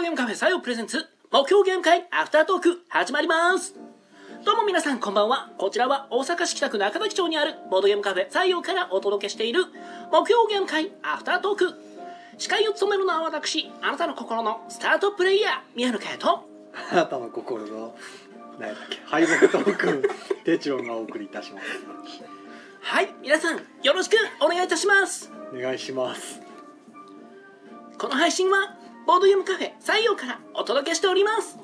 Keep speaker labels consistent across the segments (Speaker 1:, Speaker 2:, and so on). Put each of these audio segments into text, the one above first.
Speaker 1: ドゲームカフェ採用プレゼンツ目標ゲーム会アフタートーク始まります。どうも皆さんこんばんは。こちらは大阪市北区中崎町にあるボードゲームカフェ採用からお届けしている目標ゲーム会アフタートーク。司会を務めるのは私あなたの心のスタートプレイヤー宮野佳代と。
Speaker 2: あなたの心の何やっけ敗北トークンテチロンがお送りいたします。
Speaker 1: はい皆さんよろしくお願いいたします。
Speaker 2: お願いします。
Speaker 1: この配信はボードゲームカフェ採用からお届けしております。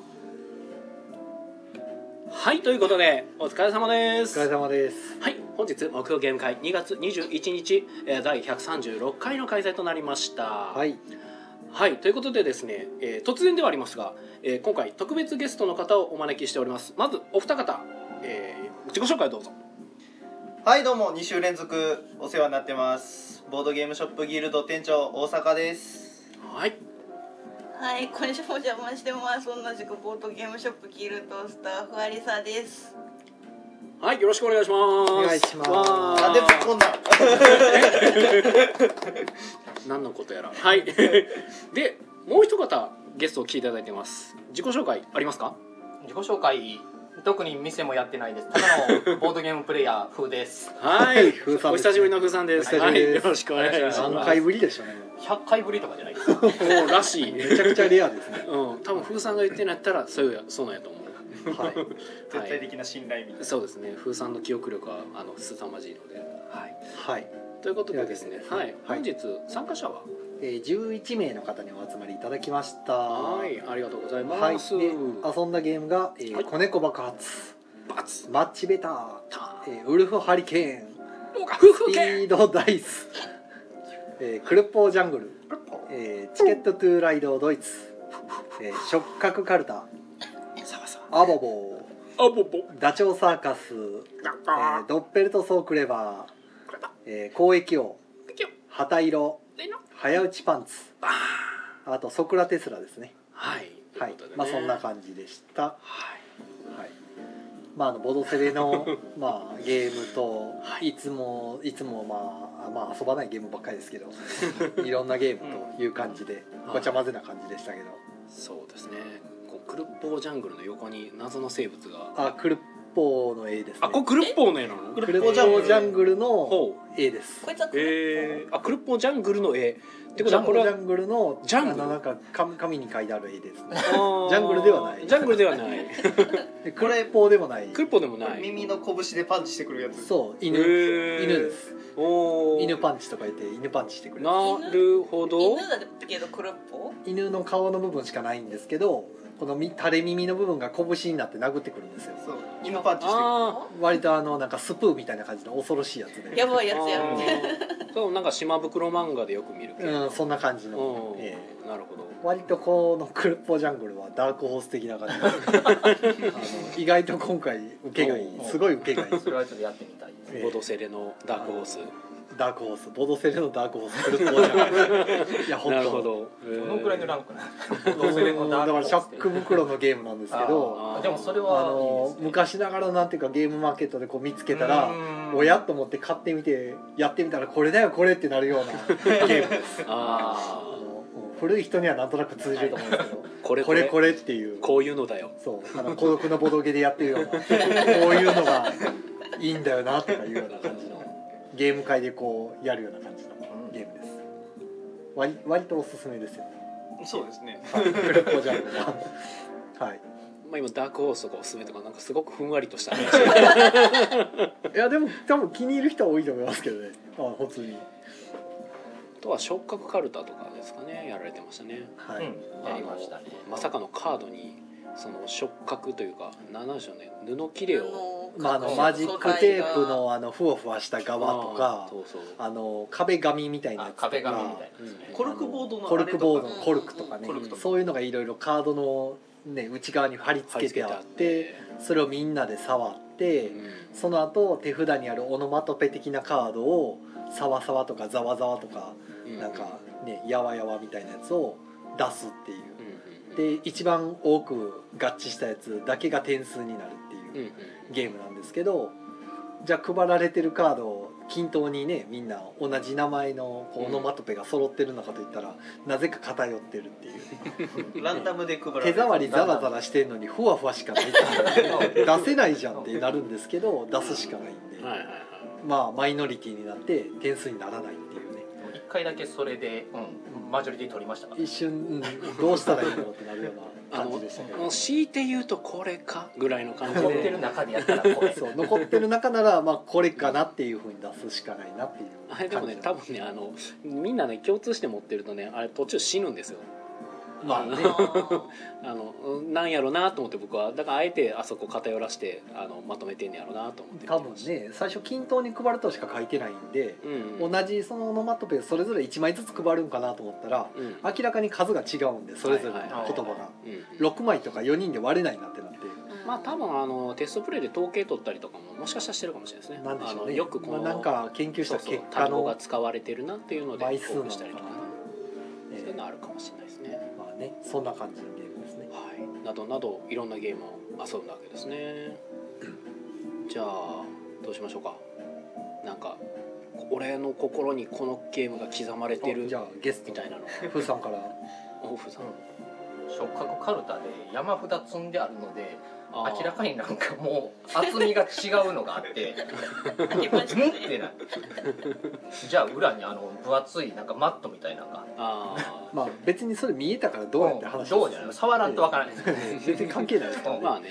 Speaker 1: はいということでお疲れ様で
Speaker 2: お
Speaker 1: す
Speaker 2: 疲れ様です。
Speaker 1: はい本日目標ゲーム会2月21日えー第136回の開催となりました。
Speaker 2: はい。
Speaker 1: はいということでですね、えー突然ではありますが、えー今回特別ゲストの方をお招きしております。まずお二方、えー自己紹介をどうぞ。
Speaker 3: はいどうも2週連続お世話になってます。ボードゲームショップギルド店長大阪です。
Speaker 1: はい
Speaker 4: はい、今週もお邪魔してます。同じくボードゲームショップギルドスタッフアリサです。
Speaker 1: はいよろしくお願いします。
Speaker 2: お願いします。
Speaker 1: わー。
Speaker 3: なんでぶっこんだ
Speaker 1: 何のことやら。はい。でもう一方ゲストを来ていただいてます。自己紹介ありますか？
Speaker 5: 自己紹介特に店もやってないです。ただのボードゲームプレイヤー風です。
Speaker 1: はい。
Speaker 2: 風さん
Speaker 1: お久しぶりの風さんです。
Speaker 2: お久しぶりです。
Speaker 1: はい、よろしくお願いします。
Speaker 2: 何回ぶりでしょうね。
Speaker 5: 100回ぶりとかじゃないです。
Speaker 1: おーらしい。
Speaker 2: めちゃくちゃレアですね。
Speaker 1: うん。多分風さんが言ってんやったらそうやそうなんやと思う。
Speaker 2: はい。
Speaker 3: 絶対的な信頼みたいな、
Speaker 1: そうですね。風さんの記憶力はあの凄まじいので。はい。
Speaker 2: はい、
Speaker 1: ということでですね。はい、本日参加者は？
Speaker 2: えー、11名の方にお集まりいただきました。
Speaker 1: はいありがとうござい
Speaker 2: はい
Speaker 1: ます、
Speaker 2: で遊んだゲームが、えー
Speaker 1: はい。
Speaker 2: 子猫爆発。
Speaker 1: バツ
Speaker 2: マッチベター、
Speaker 1: タ
Speaker 2: えーウルフハリケーン。スピ
Speaker 1: 系
Speaker 2: ードダイス、えークルッポージャングル、えーチケットトゥーライドドイツ、えー触覚カルタ。
Speaker 1: サバサ
Speaker 2: アボボ
Speaker 1: バあぼぼ
Speaker 2: ダチョウサーカス、えードッペルトソークレバー、えー、交易王。旗色早打ちパンツ。あとソクラテスラですね。
Speaker 1: はい。
Speaker 2: はい。まあそんな感じでした。
Speaker 1: はい。
Speaker 2: はい。まああのボドセレの まあゲームと
Speaker 1: はい。
Speaker 2: いつもいつもまあまあ遊ばないゲームばっかりですけど いろんなゲームという感じで
Speaker 1: うん。
Speaker 2: ごちゃ混ぜな感じでしたけど。
Speaker 1: そうですね。こうクルッポージャングルの横に謎の生物が。
Speaker 2: あクルッポーの絵ですね。
Speaker 1: あこれクルッポーの絵なの？
Speaker 2: クルッポージャングルの
Speaker 1: ほう。
Speaker 2: 絵です。
Speaker 4: こいつは
Speaker 1: えー、あクルッポージャングルの絵。ってこ
Speaker 2: ジャングル
Speaker 1: とはこれは
Speaker 2: ジャングルの
Speaker 1: ジャングル？
Speaker 2: なんか紙紙に書いてある絵ですね。ジャングルではない。
Speaker 1: ジャングルではない。
Speaker 2: でクルッポーでもない。
Speaker 1: クルッポーでもない。
Speaker 3: 耳の拳でパンチしてくるやつ。
Speaker 2: そう犬。
Speaker 1: へー。
Speaker 2: 犬です。
Speaker 1: おー。
Speaker 2: 犬パンチとか言って犬パンチしてくれる
Speaker 1: なるほど
Speaker 4: 犬だけどクルッポ
Speaker 2: 犬の顔の部分しかないんですけどこのみ垂れ耳の部分が拳になって殴ってくるんですよ。
Speaker 3: そう。犬パンチして
Speaker 1: あ
Speaker 2: 割とあのなんかスプーンみたいな感じの恐ろしいやつで。
Speaker 4: やばい
Speaker 1: ー
Speaker 4: やつやん
Speaker 1: あーそうなんか島袋漫画でよく見るけど。
Speaker 2: うんそんな感じの。
Speaker 1: う、ん。
Speaker 2: ええ。
Speaker 1: なるほど。
Speaker 2: 割とこのクルッポジャングルはダークホース的な感じ 意外と今回受けがいい。
Speaker 1: お
Speaker 2: すごい受けがいい。
Speaker 5: それはちょっとやってみたいです。
Speaker 2: ええ。
Speaker 1: ボドセレのダークホース
Speaker 2: ダークホースボドセレのダークホースクルッポジャングルいや本当。
Speaker 1: なるほど。
Speaker 5: どのくらいのランクなの
Speaker 2: うん。だからシャック袋のゲームなんですけど
Speaker 1: あー。
Speaker 5: でもそれ
Speaker 2: あ
Speaker 5: はいい
Speaker 2: の
Speaker 5: ね。
Speaker 2: 昔ながらなんていうかゲームマーケットでこう見つけたら
Speaker 5: うん。
Speaker 2: おやと思って買ってみてやってみたらこれだよこれってなるような ゲーム。ですあ
Speaker 1: あ
Speaker 2: 古い人にはなんとなく通じると思うんですけど
Speaker 1: あ これこれ。
Speaker 2: これこれっていう。
Speaker 1: こういうのだよ。
Speaker 2: そう。あの孤独なボドゲでやってるようなこういうのがいいんだよなとかいうような感じのゲーム会でこうやるような感じのゲームです。割割とおすすめですよ
Speaker 3: そうですね。
Speaker 2: はい。クルッポジャンルは。はい。
Speaker 1: まあ今ダークホースとかおすすめとかなんかすごくふんわりとした話
Speaker 2: いやでも多分気に入る人は多いと思いますけどね。あ普通に。
Speaker 1: あとは触覚カルタとかですかね。やられてましたね。
Speaker 2: はい、
Speaker 5: うん。やりましたね。
Speaker 1: まさかのカードにその触覚というか何なんでしょうね布切れを
Speaker 2: まあ、あのマジックテープのあのふわふわした側とか
Speaker 1: そうそう
Speaker 2: あの壁紙みたいなや
Speaker 5: あ
Speaker 2: つとか
Speaker 3: コルクボードの
Speaker 2: コルクボード
Speaker 3: あれとか
Speaker 2: のコルクとか。ねそういうのがいろいろカードの、ね、内側に貼り付けてあって。それをみんなで触って
Speaker 1: うん。
Speaker 2: その後手札にあるオノマトペ的なカードをサワサワとかザワザワとか
Speaker 1: うん。
Speaker 2: なんかねやわやわみたいなやつを出すっていうで一番多く合致したやつだけが点数になるっていうゲームなんですけどじゃあ配られてるカードを均等にねみんな同じ名前のこうオノマトペが揃ってるのかといったら、なぜか偏ってるっていう。
Speaker 3: ランダムで配られる。
Speaker 2: 手触りザラザラしてるのにふわふわしかない。って出せないじゃんってなるんですけど出すしかないんで、
Speaker 1: はいはいはい。
Speaker 2: まあマイノリティになって点数にならないっていうね
Speaker 5: 一回だけそれで、うん、マジョリティ取りましたから
Speaker 2: 一瞬、うんどうしたらいいんだろうってなるような
Speaker 1: あの
Speaker 2: 感じでしたけど。
Speaker 1: もう強いて言うとこれかぐらいの感じ
Speaker 5: 残って
Speaker 1: で
Speaker 5: る中でやったらこれ。
Speaker 2: そう残ってる中ならまあこれかなっていうふうに出すしかないなっていう
Speaker 1: あれでもね多分ねあのみんなね共通して持ってるとねあれ途中死ぬんですよ
Speaker 2: まあね。
Speaker 1: あのうんなんやろなと思って僕はだからあえてあそこ偏らしてあのまとめてんねやろなと思って
Speaker 2: 多分ね最初均等に配るとしか書いてないんで、
Speaker 1: うんうん
Speaker 2: 同じそのオノマトペそれぞれ1枚ずつ配るんかなと思ったら
Speaker 1: うん。
Speaker 2: 明らかに数が違うんでそれぞれの言葉が。
Speaker 1: うん
Speaker 2: 6枚とか4人で割れないなってなって。
Speaker 1: まあ多分あのテストプレイで統計取ったりとかももしかしたらしてるかもしれないですね。
Speaker 2: なんでしょうね。
Speaker 1: あのよくこの、
Speaker 2: まあ、なんか研究した
Speaker 1: そうそう
Speaker 2: 結果
Speaker 1: 単語
Speaker 2: の
Speaker 1: が使われてるなっていうので
Speaker 2: 倍数
Speaker 1: したりとか。ね。
Speaker 2: え
Speaker 1: そういうのあるかもしれない。ですね
Speaker 2: そんな感じのゲームですね。
Speaker 1: はい。などなどいろんなゲームを遊んだわけですね。じゃあどうしましょうか。なんか俺の心にこのゲームが刻まれてる
Speaker 2: じゃあゲスト。
Speaker 1: みたいなの。
Speaker 2: フーさんから。
Speaker 1: オフさん。
Speaker 5: 触覚カルタで山札積んであるので明らかになんかもう厚みが違うのがあって んってなって。じゃあ裏にあの分厚いなんかマットみたいなのが
Speaker 1: あ
Speaker 2: まあ別にそれ見えたからどうやって話
Speaker 5: どうじゃない？触らんとわからない。
Speaker 2: 全然関係ないですから
Speaker 1: あまあね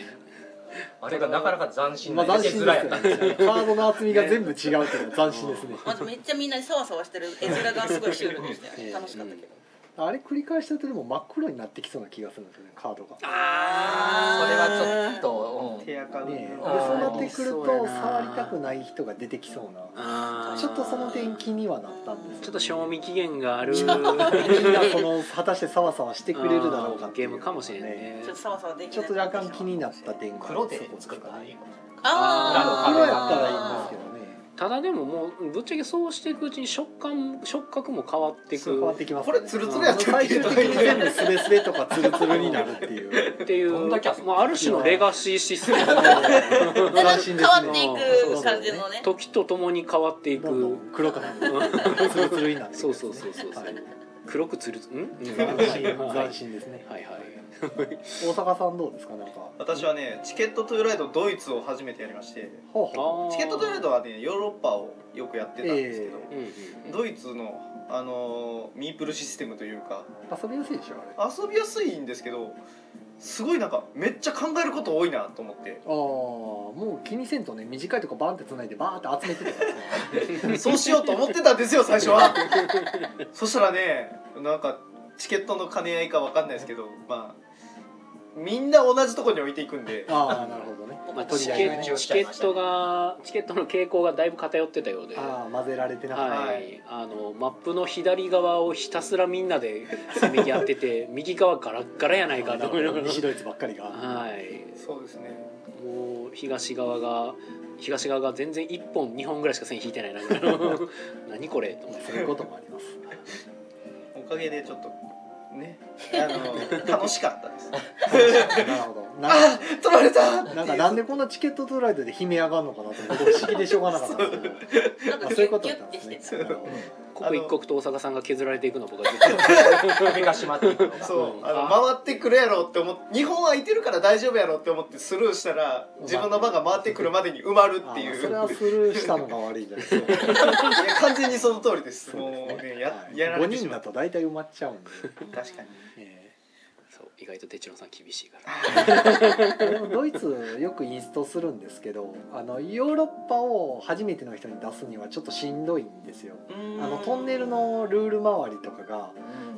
Speaker 5: あれがなかなか斬新
Speaker 2: ま
Speaker 5: な絵
Speaker 2: あ斬新ですね。カードの厚みが全部違うっていうのは斬新ですね。
Speaker 4: まずめっちゃみんなでサワサワしてる絵面がすごいシュールでしたね。楽しかったけど
Speaker 2: あれ繰り返してるとでも真っ黒になってきそうな気がするんですよねカードが。
Speaker 1: あ
Speaker 5: それはちょっと、うん。
Speaker 3: 手垢
Speaker 2: ね。え。で
Speaker 3: あー
Speaker 2: そうなってくると触りたくない人が出てきそうなちょっとその点気にはなったんです
Speaker 1: ちょっと賞味期限がある。
Speaker 2: みんなその果たしてサワサワしてくれるだろうかっていう。
Speaker 1: ゲームかもしれんね。
Speaker 4: ちょっとサワサワでき
Speaker 2: ちょっと若干気になった点が
Speaker 5: 黒で作ったらいい
Speaker 2: かね。
Speaker 4: あ
Speaker 2: 黒やったらいいんですけどね
Speaker 1: ただでももうぶっちゃけそうしていくうちに食感触覚も変わってい
Speaker 2: そう変わっ
Speaker 1: く
Speaker 2: てきます
Speaker 3: これツルツルやったっけ？
Speaker 2: 最終的に全部スレスレとかツルツルになるっていう。
Speaker 1: っていう
Speaker 5: どんだけ遊ぶ
Speaker 1: まあ、ある種のレガシーシステム。
Speaker 4: 変
Speaker 2: 新ですね
Speaker 4: わっていく感じのね。
Speaker 1: 時とともに変わっていく。
Speaker 2: 黒くなる ツルツルになっていく
Speaker 1: そうそうそうそう、
Speaker 2: はい
Speaker 1: 黒くつるん？うん
Speaker 2: 斬新
Speaker 1: はい
Speaker 2: 斬新ですね。
Speaker 1: はいはい。
Speaker 2: 大阪さんどうですか？なんか。
Speaker 3: 私はねチケットトゥーライドドイツを初めてやりまして。
Speaker 2: ほうほ
Speaker 1: あ。ー
Speaker 3: チケットトゥーライドはねヨーロッパをよくやってたんですけど、
Speaker 1: うんうんうん。
Speaker 3: ドイツのあのーミープルシステムというか。
Speaker 2: う遊びやすいでしょあれ。
Speaker 3: 遊びやすいんですけどすごいなんかめっちゃ考えること多いなと思って。
Speaker 2: ああもう気にせんとね短いとこバンってつないでバーって集めてたからね。
Speaker 3: そうしようと思ってたんですよ最初は。そしたらねなんかチケットの兼ね合いかわかんないですけどまあみんな同じとこに置いていくんで。
Speaker 2: ああなるほど。ね
Speaker 1: まあ、
Speaker 2: 取
Speaker 1: チ
Speaker 2: り
Speaker 1: チケットがチケットの傾向がだいぶ偏ってたようで。
Speaker 2: ああ混ぜられてなかった、
Speaker 1: はい、
Speaker 3: はい
Speaker 1: あのマップの左側をひたすらみんなで せめぎ合ってて右側ガラッガラやないかと。思いながら
Speaker 2: 西ドイツばっかりが。
Speaker 1: はい。
Speaker 3: そうですね。
Speaker 1: もう東側が東側が全然1本2本ぐらいしか線引いてないな。何これと思って。
Speaker 2: そういうこともあります。
Speaker 3: おかげでちょっとね。あの楽しかったです。
Speaker 2: なるほど。な
Speaker 3: あ取られた。
Speaker 2: なんかなんでこんなチケットトゥーライドで悲鳴上がるのかなと思って不思議でしょうがなかったんですけど。
Speaker 4: なんか
Speaker 2: あそういうことだったんですね
Speaker 1: 刻一刻と大阪さんが削られていくのを僕はずっと
Speaker 5: 首が締まっていくのが
Speaker 3: そうあの
Speaker 1: あ
Speaker 3: 回ってくるやろって思って日本空いてるから大丈夫やろって思ってスルーしたら自分の番が回ってくるまでに埋まるっていう。
Speaker 2: あそれはスルーしたのが悪いんじゃないですか。
Speaker 3: いや完全にその通りです。もうねや
Speaker 2: はい。
Speaker 3: やられ
Speaker 2: 5
Speaker 3: てしまう。
Speaker 2: 人だと大体埋まっちゃうんで、
Speaker 3: 確かに。
Speaker 2: え
Speaker 1: そう意外と哲郎さん厳しいから。
Speaker 2: ドイツよくインストするんですけどあのヨーロッパを初めての人に出すにはちょっとしんどいんですよ。あのトンネルのルール周りとかが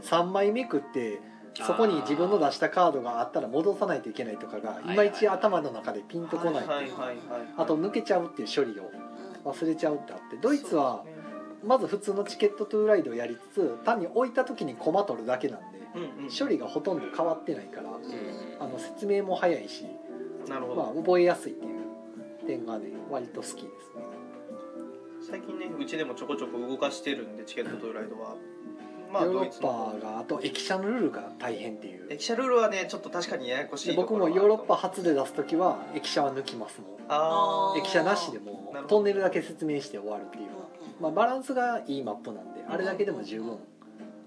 Speaker 2: 3枚めくってそこに自分の出したカードがあったら戻さないといけないとかがいまいち頭の中でピンとこない。あと抜けちゃうっていう処理を忘れちゃうってあってドイツはまず普通のチケットトゥーライドをやりつつ単に置いた時にコマ取るだけなん処理がほとんど変わってないからあの説明も早いし、
Speaker 3: なるほど。
Speaker 2: まあ、覚えやすいっていう点がね割と好きですね。
Speaker 3: 最近ねうちでもちょこちょこ動かしてるんでチケットトゥーライドは。まあ
Speaker 2: ヨーロッパがあと駅舎のルールが大変っていう。
Speaker 3: 駅舎ルールはねちょっと確かにややこし
Speaker 2: で
Speaker 3: い
Speaker 2: 僕もヨーロッパ初で出す時は駅舎は抜きますもん。
Speaker 3: あ
Speaker 2: 駅舎なしでもトンネルだけ説明して終わるっていう。まあ、バランスがいいマップなんであれだけでも十分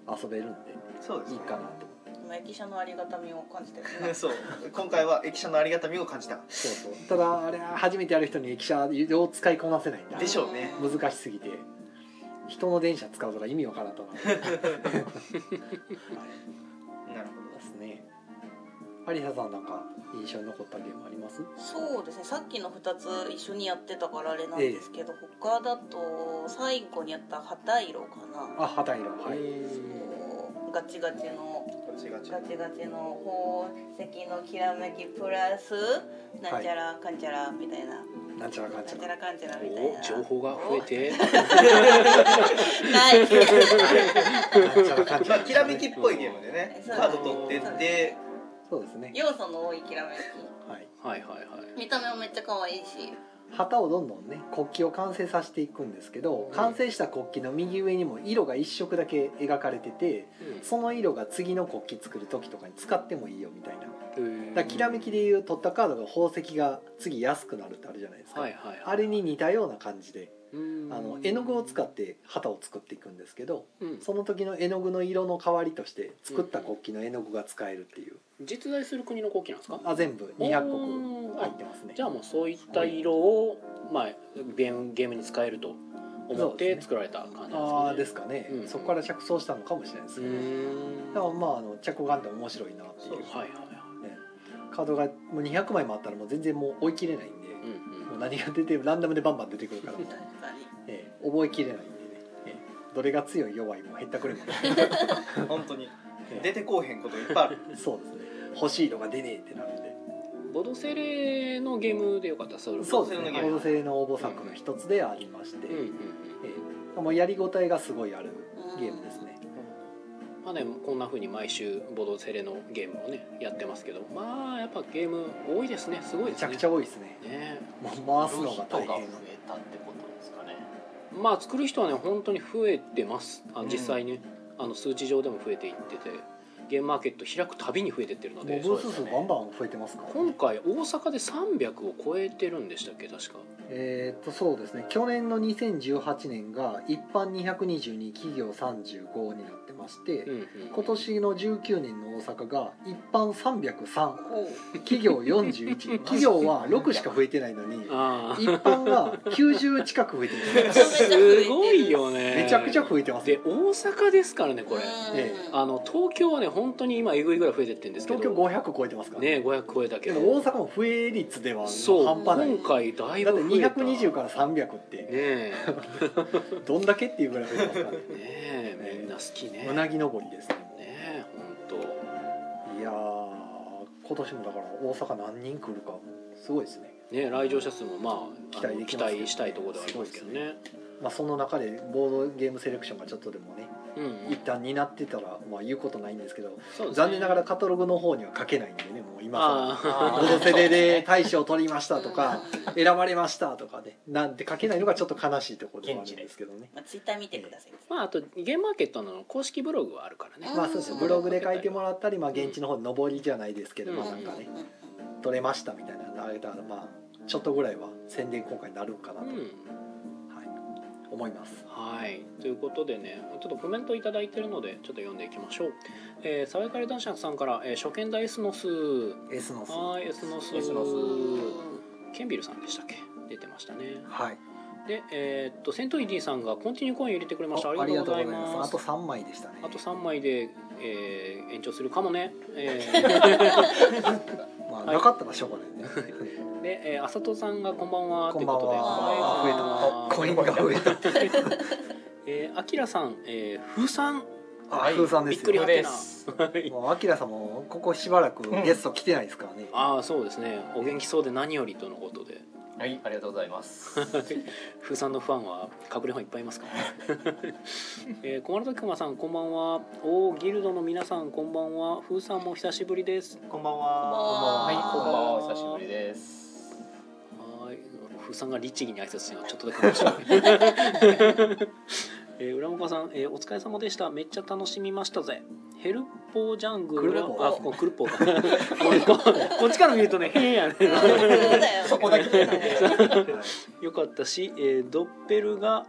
Speaker 2: 遊べるんで
Speaker 3: そうですね。
Speaker 2: いいかなと
Speaker 4: 今駅舎のありがたみを感じてるな。
Speaker 3: そう。今回は駅舎のありがたみを感じた。
Speaker 2: そうそう。ただあれ初めてやる人に駅舎を使いこなせないんで
Speaker 3: でしょうね。
Speaker 2: 難しすぎて。人の電車使うとか意味わからんと思
Speaker 3: なる
Speaker 2: ですね。有沙さんなんか印象に残ったゲームあります？
Speaker 4: そうですね。さっきの2つ一緒にやってたからあれなんですけど、他だと最後にやった旗色かな。
Speaker 2: あ旗色はい。
Speaker 4: そうガチガチの
Speaker 3: ガチガチ。
Speaker 4: の宝石のきらめきプラスなんちゃらかんちゃらみたいな、
Speaker 2: なんちゃらかんちゃら。
Speaker 4: なんちゃらかんちゃらみたい
Speaker 1: お
Speaker 4: な
Speaker 1: 情報が増えて。
Speaker 4: ない。
Speaker 2: なんちゃらかんちゃら。
Speaker 3: まあきらめきっぽいゲームでねカード取ってって
Speaker 2: そうですね。
Speaker 4: 要素の多いきらめき。
Speaker 2: はい。
Speaker 1: はいはいはい。
Speaker 4: 見た目もめっちゃ可愛いし
Speaker 2: 旗をどんどんね国旗を完成させていくんですけど完成した国旗の右上にも色が一色だけ描かれててその色が次の国旗作る時とかに使ってもいいよみたいな。だきらめきでいう取ったカードが宝石が次安くなるってあるじゃないですか、あれに似たような感じで
Speaker 1: うん
Speaker 2: あの絵の具を使って旗を作っていくんですけど
Speaker 1: うん。
Speaker 2: その時の絵の具の色の代わりとして作った国旗の絵の具が使えるっていう。
Speaker 1: 実在する国の国旗なんですか？
Speaker 2: あ全部200
Speaker 1: お
Speaker 2: 国
Speaker 1: ー
Speaker 2: 入ってますね。
Speaker 1: じゃあもうそういった色をまあゲームゲームに使えると思って作られた感じですかね？
Speaker 2: ああですかね、
Speaker 1: うん。
Speaker 2: そこから着想したのかもしれないです
Speaker 1: う
Speaker 2: ね、
Speaker 1: ん。
Speaker 2: だからまああの着眼点面白いなっていう。
Speaker 1: はいはいはい。
Speaker 2: ね。カードがもう200枚もあったらもう全然もう追い切れないんで、
Speaker 1: うん
Speaker 2: もう何が出てランダムでバンバン出てくるから、
Speaker 4: 確かに
Speaker 2: ええ覚えきれないんでね、ええ。どれが強い弱いも減ったくれも。
Speaker 3: 本当に。
Speaker 2: え
Speaker 3: 出てこうへんこといっぱいある。
Speaker 2: え そうですね。欲しいのが出ねえってなるんで。
Speaker 1: うんボドセレのゲームでよかったそ
Speaker 2: うですね。
Speaker 3: ボドセレのゲーム。
Speaker 2: ボドセレの応募作の一つでありまして、
Speaker 1: うんうんうん。
Speaker 2: ええ。もうやりごたえがすごいあるゲームですね、
Speaker 1: まあねこんな風に毎週ボドセレのゲームをねやってますけど。まあやっぱゲーム多いですね。すごいですね。
Speaker 2: めちゃくちゃ多いですね。
Speaker 1: ね。
Speaker 2: もう回すのが大変。
Speaker 5: 人が増えたってこと
Speaker 1: まあ作る人はね本当に増えてます。あ
Speaker 3: うん。
Speaker 1: 実際ね、あの数値上でも増えていっててゲームマーケット開くたびに増えてってるので。
Speaker 2: ブース数バンバン増えてますから、
Speaker 1: 今回大阪で300を超えてるんでしたっけ？確か。
Speaker 2: えーっとそうですね。去年の2018年が一般222企業35になってまして、
Speaker 1: うんうん
Speaker 2: 今年の19年の大阪が一般303
Speaker 4: ほう。
Speaker 2: 企業41 企業は6しか増えてないのに
Speaker 1: あ
Speaker 2: 一般が90近く増えて
Speaker 4: め
Speaker 2: ま
Speaker 4: ちゃめちゃ増えて
Speaker 1: す
Speaker 4: る
Speaker 1: ごいよね。
Speaker 2: すめちゃくちゃ増えてます
Speaker 1: で大阪ですからねこれ。あの東京はね本当に今えぐいぐらい増えてってるんですけど。
Speaker 2: 東京500超えてますから
Speaker 1: ね。500超えたけど。
Speaker 2: 大阪も増え率では半端ない。
Speaker 1: 今回だいぶ増えた。
Speaker 2: 220から300って。
Speaker 1: ねえ。
Speaker 2: どんだけっていうぐらい増えてますからね。
Speaker 1: ねえみんな好きね。
Speaker 2: うなぎ登りですね。
Speaker 1: ねえ本
Speaker 2: いやー今年もだから大阪何人来るかすごいですね。
Speaker 1: 当ね来場者数もまあ
Speaker 2: 期待
Speaker 1: 期待したいところではありますけどね
Speaker 2: まあその中でボードゲームセレクションがちょっとでもね
Speaker 1: うん
Speaker 2: 一旦になってたらまあ言うことないんですけど
Speaker 1: ね。
Speaker 2: 残念ながらカタログの方には書けないんでねもう今ボードセレで大賞を取りましたとか選ばれましたとかねなんて書けないのがちょっと悲しいところではあるんですけどね。
Speaker 4: まあ、ツイッター見てください。
Speaker 1: まああとゲームマーケットの公式ブログはあるからね。
Speaker 4: うん
Speaker 2: まあそうですよ。ブログで書いてもらったり、まあ、現地の方で上りじゃないですけど、
Speaker 1: うん。
Speaker 2: まあなんかね取れましたみたいなのあげたらまあちょっとぐらいは宣伝効果になるかなと、
Speaker 1: うん。
Speaker 2: はい、思います。
Speaker 1: はい。ということでねちょっとコメントいただいてるのでちょっと読んでいきましょう。えー、サワイカレ男爵さんから、えー、初見だエスノス。
Speaker 2: S の数
Speaker 1: はいエスノス。
Speaker 5: エスノス。
Speaker 1: ケンビルさんでしたっけ？出てましたね。
Speaker 2: はい。
Speaker 1: でえーっとセントイディさんがコンティニューコイン入れてくれました。あ
Speaker 2: あ
Speaker 1: りがとうございます。
Speaker 2: あと3枚でしたね。
Speaker 1: あと3枚で、えー延長するかもね、え
Speaker 2: まあ、
Speaker 1: はい。
Speaker 2: なかったらしょうがない。ね
Speaker 1: ーで、えー、あさとさんがこんばんは
Speaker 2: こんばんは。
Speaker 1: ということで。
Speaker 2: あ増えた。コインが増えた
Speaker 1: えー、あきらさん、えー、風さん。
Speaker 2: あ
Speaker 5: はい
Speaker 2: 風さん
Speaker 1: び
Speaker 2: ですよ。
Speaker 1: っくりは
Speaker 2: もうアキラさんもここしばらくゲスト来てないですからね、
Speaker 1: ああそうですね。お元気そうで何よりとのことで
Speaker 5: はいありがとうございます。
Speaker 1: 風さんのファンは隠れファンいっぱいいますか？らね、えー、小丸時駒さんこんばんは。おーギルドの皆さんこんばんは。風さんも久しぶりです。
Speaker 3: こんばんは。
Speaker 5: は。いこんばんは。お
Speaker 1: こんばんは
Speaker 5: 久しぶりです。
Speaker 1: はい。風さんが律儀に挨拶するのはちょっとだけ面白い えー、浦岡さん、えー、お疲れ様でした。めっちゃ楽しみましたぜ。ヘルポージャングルあこクルポーか。ここっちから見るとね変やね
Speaker 4: そ
Speaker 5: こだけ
Speaker 1: よかったし、えードッペルが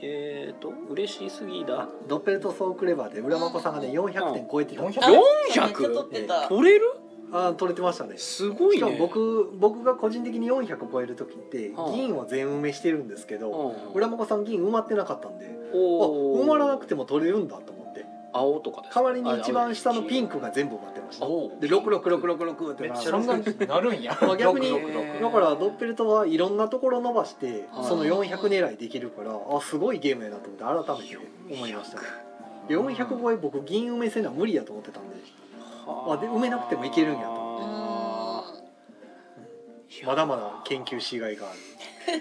Speaker 1: えっ、ー、と嬉しすぎだ。
Speaker 2: あドッペルトソークレバーで浦真子さんがね400点超えてた。んです
Speaker 4: あ
Speaker 1: 400
Speaker 4: めっちゃ撮ってた
Speaker 1: 取れる？
Speaker 2: あ取れてましたね。
Speaker 1: すごいね。
Speaker 2: しかも僕僕が個人的に400超える時って
Speaker 1: はあ
Speaker 2: 銀は全埋めしてるんですけど
Speaker 1: うん。
Speaker 2: 浦真子さん銀埋まってなかったんで埋まらなくても取れるんだと思って。
Speaker 1: 青とかですか？
Speaker 2: 代わりに一番下のピン
Speaker 1: ク
Speaker 2: クが全部埋まってました。
Speaker 1: お
Speaker 2: で6666って
Speaker 3: めっちゃ
Speaker 2: そんな
Speaker 5: なるんや。
Speaker 2: まあ逆にだからドッペルトはいろんなところ伸ばして
Speaker 1: はい。
Speaker 2: その400狙いできるからあすごいゲームやなと思って改めて思いましたね。400超え僕銀埋めせな無理やと思ってたんであで埋めなくてもいけるんやと。
Speaker 1: あー
Speaker 2: まだまだ研究しがいがある。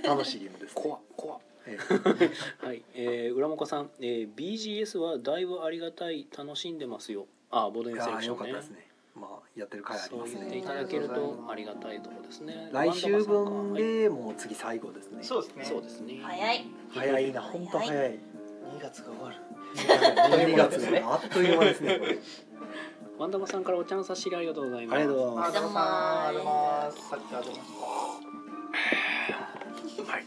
Speaker 2: 楽しいゲームです、ね、
Speaker 1: 怖っ怖 はい、えー、浦本さん、えー、BGS はだいぶありがたい楽しんでますよ。あボードゲームセレクションね。
Speaker 2: よかったですね。まあやってる回あり
Speaker 1: そう
Speaker 2: ますね。
Speaker 1: 言ってい。ただけるとありがたいところですね。
Speaker 2: 来週分でもう次最後ですね。
Speaker 3: そうですね。
Speaker 1: はいそうですね。
Speaker 4: 早い。
Speaker 2: 早いな。本当早い。
Speaker 3: 2月が終わる。
Speaker 2: 12月ですね。あっという間ですねこれ
Speaker 1: ワンダバさんからお茶の差し入れありがとうございます
Speaker 2: ありがとうございます
Speaker 5: ありがとうございますさっきからどうも
Speaker 2: はい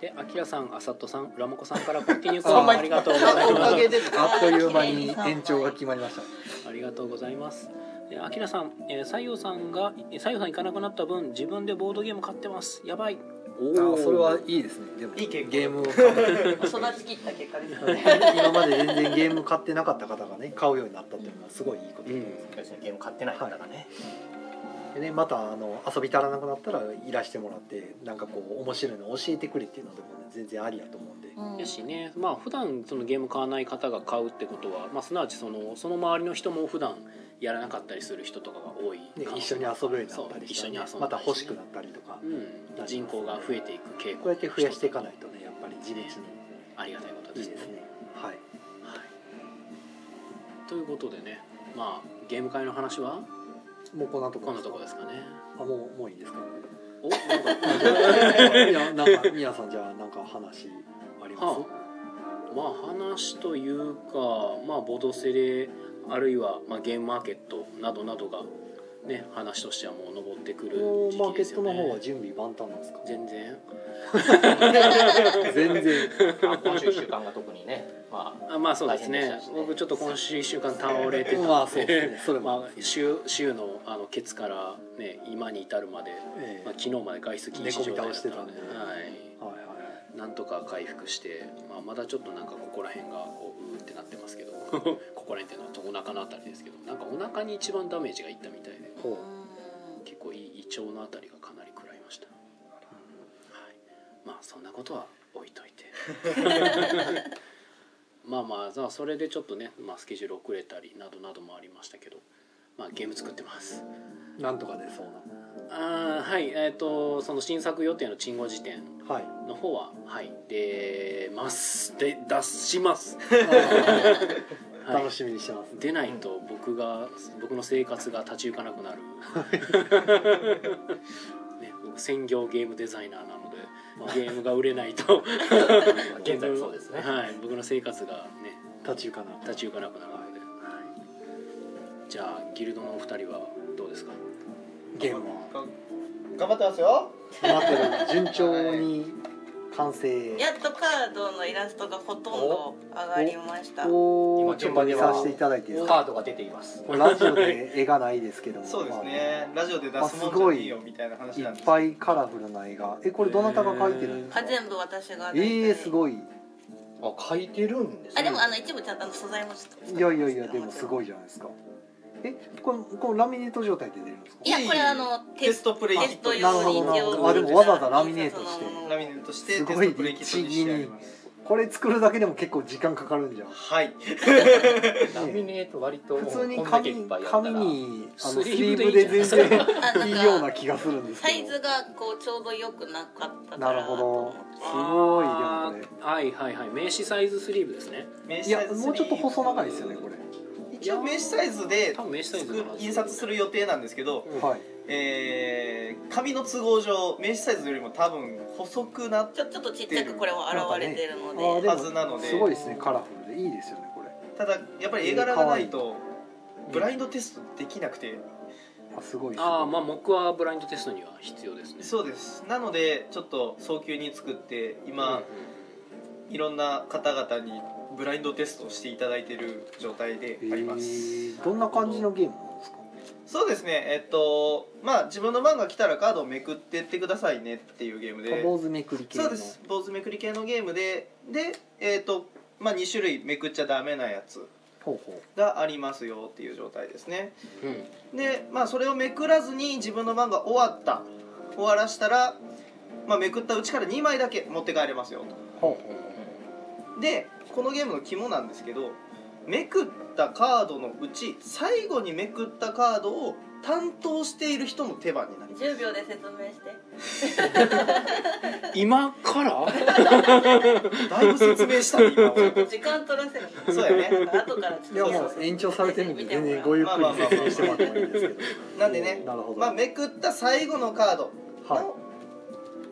Speaker 1: で、あきらさん、あさっとさん、浦本さんからコンティニューコ
Speaker 5: あ
Speaker 1: ーンありがとうございます。
Speaker 5: で
Speaker 2: あっという間に延長が決まりました
Speaker 1: ありがとうございます。であきらさん、えー、西洋さんが、えー西洋さん行かなくなった分、自分でボードゲーム買ってます。やばい。お
Speaker 2: あそれはいいですね。でも
Speaker 3: いい
Speaker 2: ゲームを
Speaker 4: 育ち きった結果ですね。
Speaker 2: 今まで全然ゲーム買ってなかった方がね買うようになったっていうのはすごいいいこと
Speaker 1: うん。
Speaker 5: ゲーム買ってない方がね
Speaker 2: でねまたあの遊び足らなくなったらいらしてもらってなんかこう面白いの教えてくれっていうのでも、ね、全然ありやと思うんで、
Speaker 4: うん。
Speaker 1: やしね、まあ普段そのゲーム買わない方が買うってことは、まあすなわちそのその周りの人も普段やらなかったりする人とかが多い
Speaker 2: ね一緒に遊ぶようになったり
Speaker 1: そう一緒に遊んだりしてね。
Speaker 2: また欲しくなったりとか、
Speaker 1: うん、人口が増えていく傾向。
Speaker 2: こうやって増やしていかないとねやっぱり自立に。
Speaker 1: ありがたいことですね。
Speaker 2: いいですね。はい。
Speaker 1: はい、ということでね。まあゲーム会の話は
Speaker 2: もうこんなとこ
Speaker 1: こんなとこですかね。
Speaker 2: あもうもういいですか？
Speaker 1: おなんか。
Speaker 2: いやなんか皆さんじゃあなんか話あります、
Speaker 1: はまあ話というかまあボドセレあるいはまあゲームマーケットなどなどがね話としてはもう上ってくる時
Speaker 2: もうマーケットの
Speaker 1: 期ですよね
Speaker 2: 方は準備万端なんですか？
Speaker 1: 全然。
Speaker 2: 全然。
Speaker 5: まあ今週1週間が特にねまあ
Speaker 1: あまあそうですね。
Speaker 5: 大変でしたしね。
Speaker 1: 僕ちょっと今週1週間倒れてたんで、
Speaker 2: まあそうですね。それも。
Speaker 1: まあ、週週のあのケツから、ね、今に至るまで、
Speaker 2: ええ。
Speaker 1: まあ、昨日まで外出禁止状態だった
Speaker 2: んで。
Speaker 1: はいなんとか回復して、まあ、まだちょっとなんかここら辺がこううーってなってますけど ここら辺っていうのはお腹のあたりですけどなんかお腹に一番ダメージがいったみたいで結構い胃腸のあたりがかなり食らいました、はい、まあそんなことは置いといて。まあまあそれでちょっとね、まあ、スケジュール遅れたりなどなどもありましたけど、まあ、ゲーム作ってます。
Speaker 2: なんとかでそう
Speaker 1: あーはい。えっ、とその新作予定の鎮護辞典の方ははい出ます。で出します、はい。
Speaker 2: 楽しみにしてます、
Speaker 1: 出ないと僕が僕の生活が立ち行かなくなる、ね、僕専業ゲームデザイナーなのでゲームが売れないと。
Speaker 5: 現在そうですね。
Speaker 1: はい、僕の生活がね
Speaker 2: 立ち行かな
Speaker 1: 立ち行かなくなるので、じゃあギルドのお二人はどうですか？
Speaker 2: ゲームは？
Speaker 3: 頑張ってますよ。
Speaker 2: 待ってる順調に完成
Speaker 4: やっとカードのイラストがほとんど上がりました
Speaker 5: 今
Speaker 2: おーちょっと見させていただいて
Speaker 5: カードが出ています
Speaker 2: ラジオで絵がないですけども
Speaker 3: そうですねラジオで出すもんじゃねえよ。みたいな話
Speaker 2: いっ
Speaker 3: なんです
Speaker 2: ぱいカラフルな絵がえこれどなたが描いてるんですか
Speaker 4: 全部私が
Speaker 2: えー、すごい
Speaker 5: あ書いてるんです
Speaker 4: あでもあの一部ちゃんと素材も
Speaker 2: いやいやいやでもすごいじゃないですかえこれこれラミネート状態で出るんですか？
Speaker 4: いやこれあの
Speaker 3: テストプレイ
Speaker 4: テスト
Speaker 2: なるほどなるほど。あでもわざわざラミネートして。
Speaker 3: ラミネートしてテ
Speaker 2: すごい
Speaker 3: ストプレイキットにしてあります。
Speaker 2: これ作るだけでも結構時間かかるんじゃん。
Speaker 3: はい。
Speaker 5: ラミネート割と
Speaker 2: 普通に紙紙にあの
Speaker 1: スリーブで
Speaker 2: 全然いいような気がするんですけど
Speaker 4: サイズがこうちょうど良くなかったか
Speaker 2: な
Speaker 4: ら
Speaker 2: るほど。す
Speaker 1: あ
Speaker 2: ごい
Speaker 1: ー
Speaker 2: で。もこ
Speaker 1: はいはいはい。名刺サイズスリーブですね。
Speaker 2: れいやもうちょっと細長いですよねこれ
Speaker 3: 一応名刺サイズで
Speaker 1: 多分名刺サイズのはず
Speaker 3: 印刷する予定なんですけど、
Speaker 2: はい。
Speaker 3: えー紙の都合上名刺サイズよりも多分細くなっ
Speaker 4: ちょちょっとちっちゃくこれは現れてるので、
Speaker 3: はずなので。す
Speaker 2: ごいですねカラフルで。いいですよねこれ。
Speaker 3: ただやっぱり絵柄がないとブラインドテストできなくて。
Speaker 2: あすごいすごい
Speaker 1: ああまあ僕はブラインドテストには必要ですね。
Speaker 3: そうです。なのでちょっと早急に作って
Speaker 1: うん
Speaker 3: 今、いろんな方々にブラインドテストをしていただいている状態であります、
Speaker 2: えーどんな感じのゲームなんですか？
Speaker 3: そうですね。えっとまあ自分の番が来たらカードをめくってってくださいねっていうゲームで。
Speaker 2: 坊主めくり系の。
Speaker 3: そうです。坊主めくり系のゲームで。でえっとまあ2種類めくっちゃダメなやつがありますよっていう状態ですね。
Speaker 1: うん。
Speaker 3: でまあそれをめくらずに自分の番が終わった。終わらしたら、まあ、めくったうちから2枚だけ持って帰れますよ
Speaker 2: うほうほ
Speaker 3: とでこのゲームの肝なんですけどめくったカードのうち最後にめくったカードを担当している人の手番になります。
Speaker 4: 10秒で説明して。
Speaker 1: 今から？
Speaker 3: だいぶ説明したね
Speaker 4: 時間取らせるの。
Speaker 3: そうやね。
Speaker 4: 後から
Speaker 2: い
Speaker 4: ょっと
Speaker 2: やもう延長されてるんで全然ご
Speaker 4: ゆ
Speaker 2: ゆっくり説明してもらってもいいんですけど。
Speaker 3: なんでね
Speaker 2: なるほど、
Speaker 3: まあ、めくった最後のカード
Speaker 2: はい。
Speaker 3: の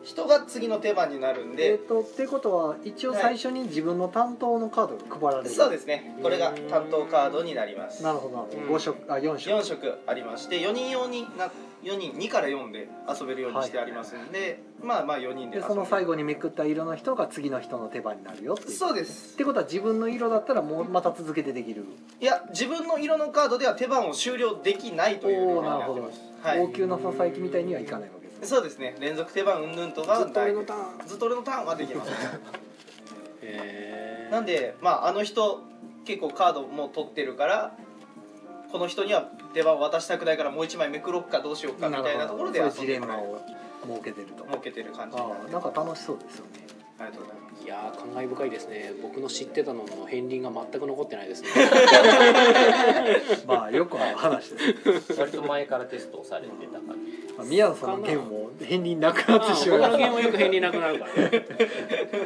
Speaker 3: 人が次の手番になるんで、
Speaker 2: えっ、とってことは一応最初に自分の担当のカードが配られる、
Speaker 3: そうですね。これが担当カードになります。
Speaker 2: なるほど。なるほど、
Speaker 1: うん。
Speaker 2: 五色あ四色。
Speaker 3: 4色ありまして4人用にな4人2から4で遊べるようにしてありますんで、まあまあ4人で
Speaker 2: でその最後にめくった色の人が次の人の手番になるよっていう。
Speaker 3: そうです。
Speaker 2: ってことは自分の色だったらもうまた続けてできる、
Speaker 3: いや自分の色のカードでは手番を終了できないというルールになってますはい。
Speaker 2: 王宮のささやきみたいにはいかない
Speaker 3: そうですね。連続手番うんぬんとかは
Speaker 1: ずっと俺のターン。
Speaker 3: ずっと俺のターンはできます。
Speaker 1: へー。
Speaker 3: なんでまああの人結構カードもう取ってるからこの人には手番を渡したくないからもう一枚めくろっかどうしようかみたいなところで遊
Speaker 2: そういうんジレ
Speaker 3: でもらえる
Speaker 2: ンマを設けてると。
Speaker 3: 設けてる感じ。にな
Speaker 2: ああなんか楽しそうですよね。
Speaker 3: ありがとうございます。
Speaker 1: いやー感慨深いですね。僕の知ってたのの片鱗が全く残ってないですね。
Speaker 2: まあよくある話です、
Speaker 5: 割と前からテストをされてた感じ
Speaker 2: まあ、宮野さんのゲームも片鱗なくなってしまい
Speaker 1: 僕のゲー
Speaker 2: ま
Speaker 1: ムもよく片鱗なくなるからね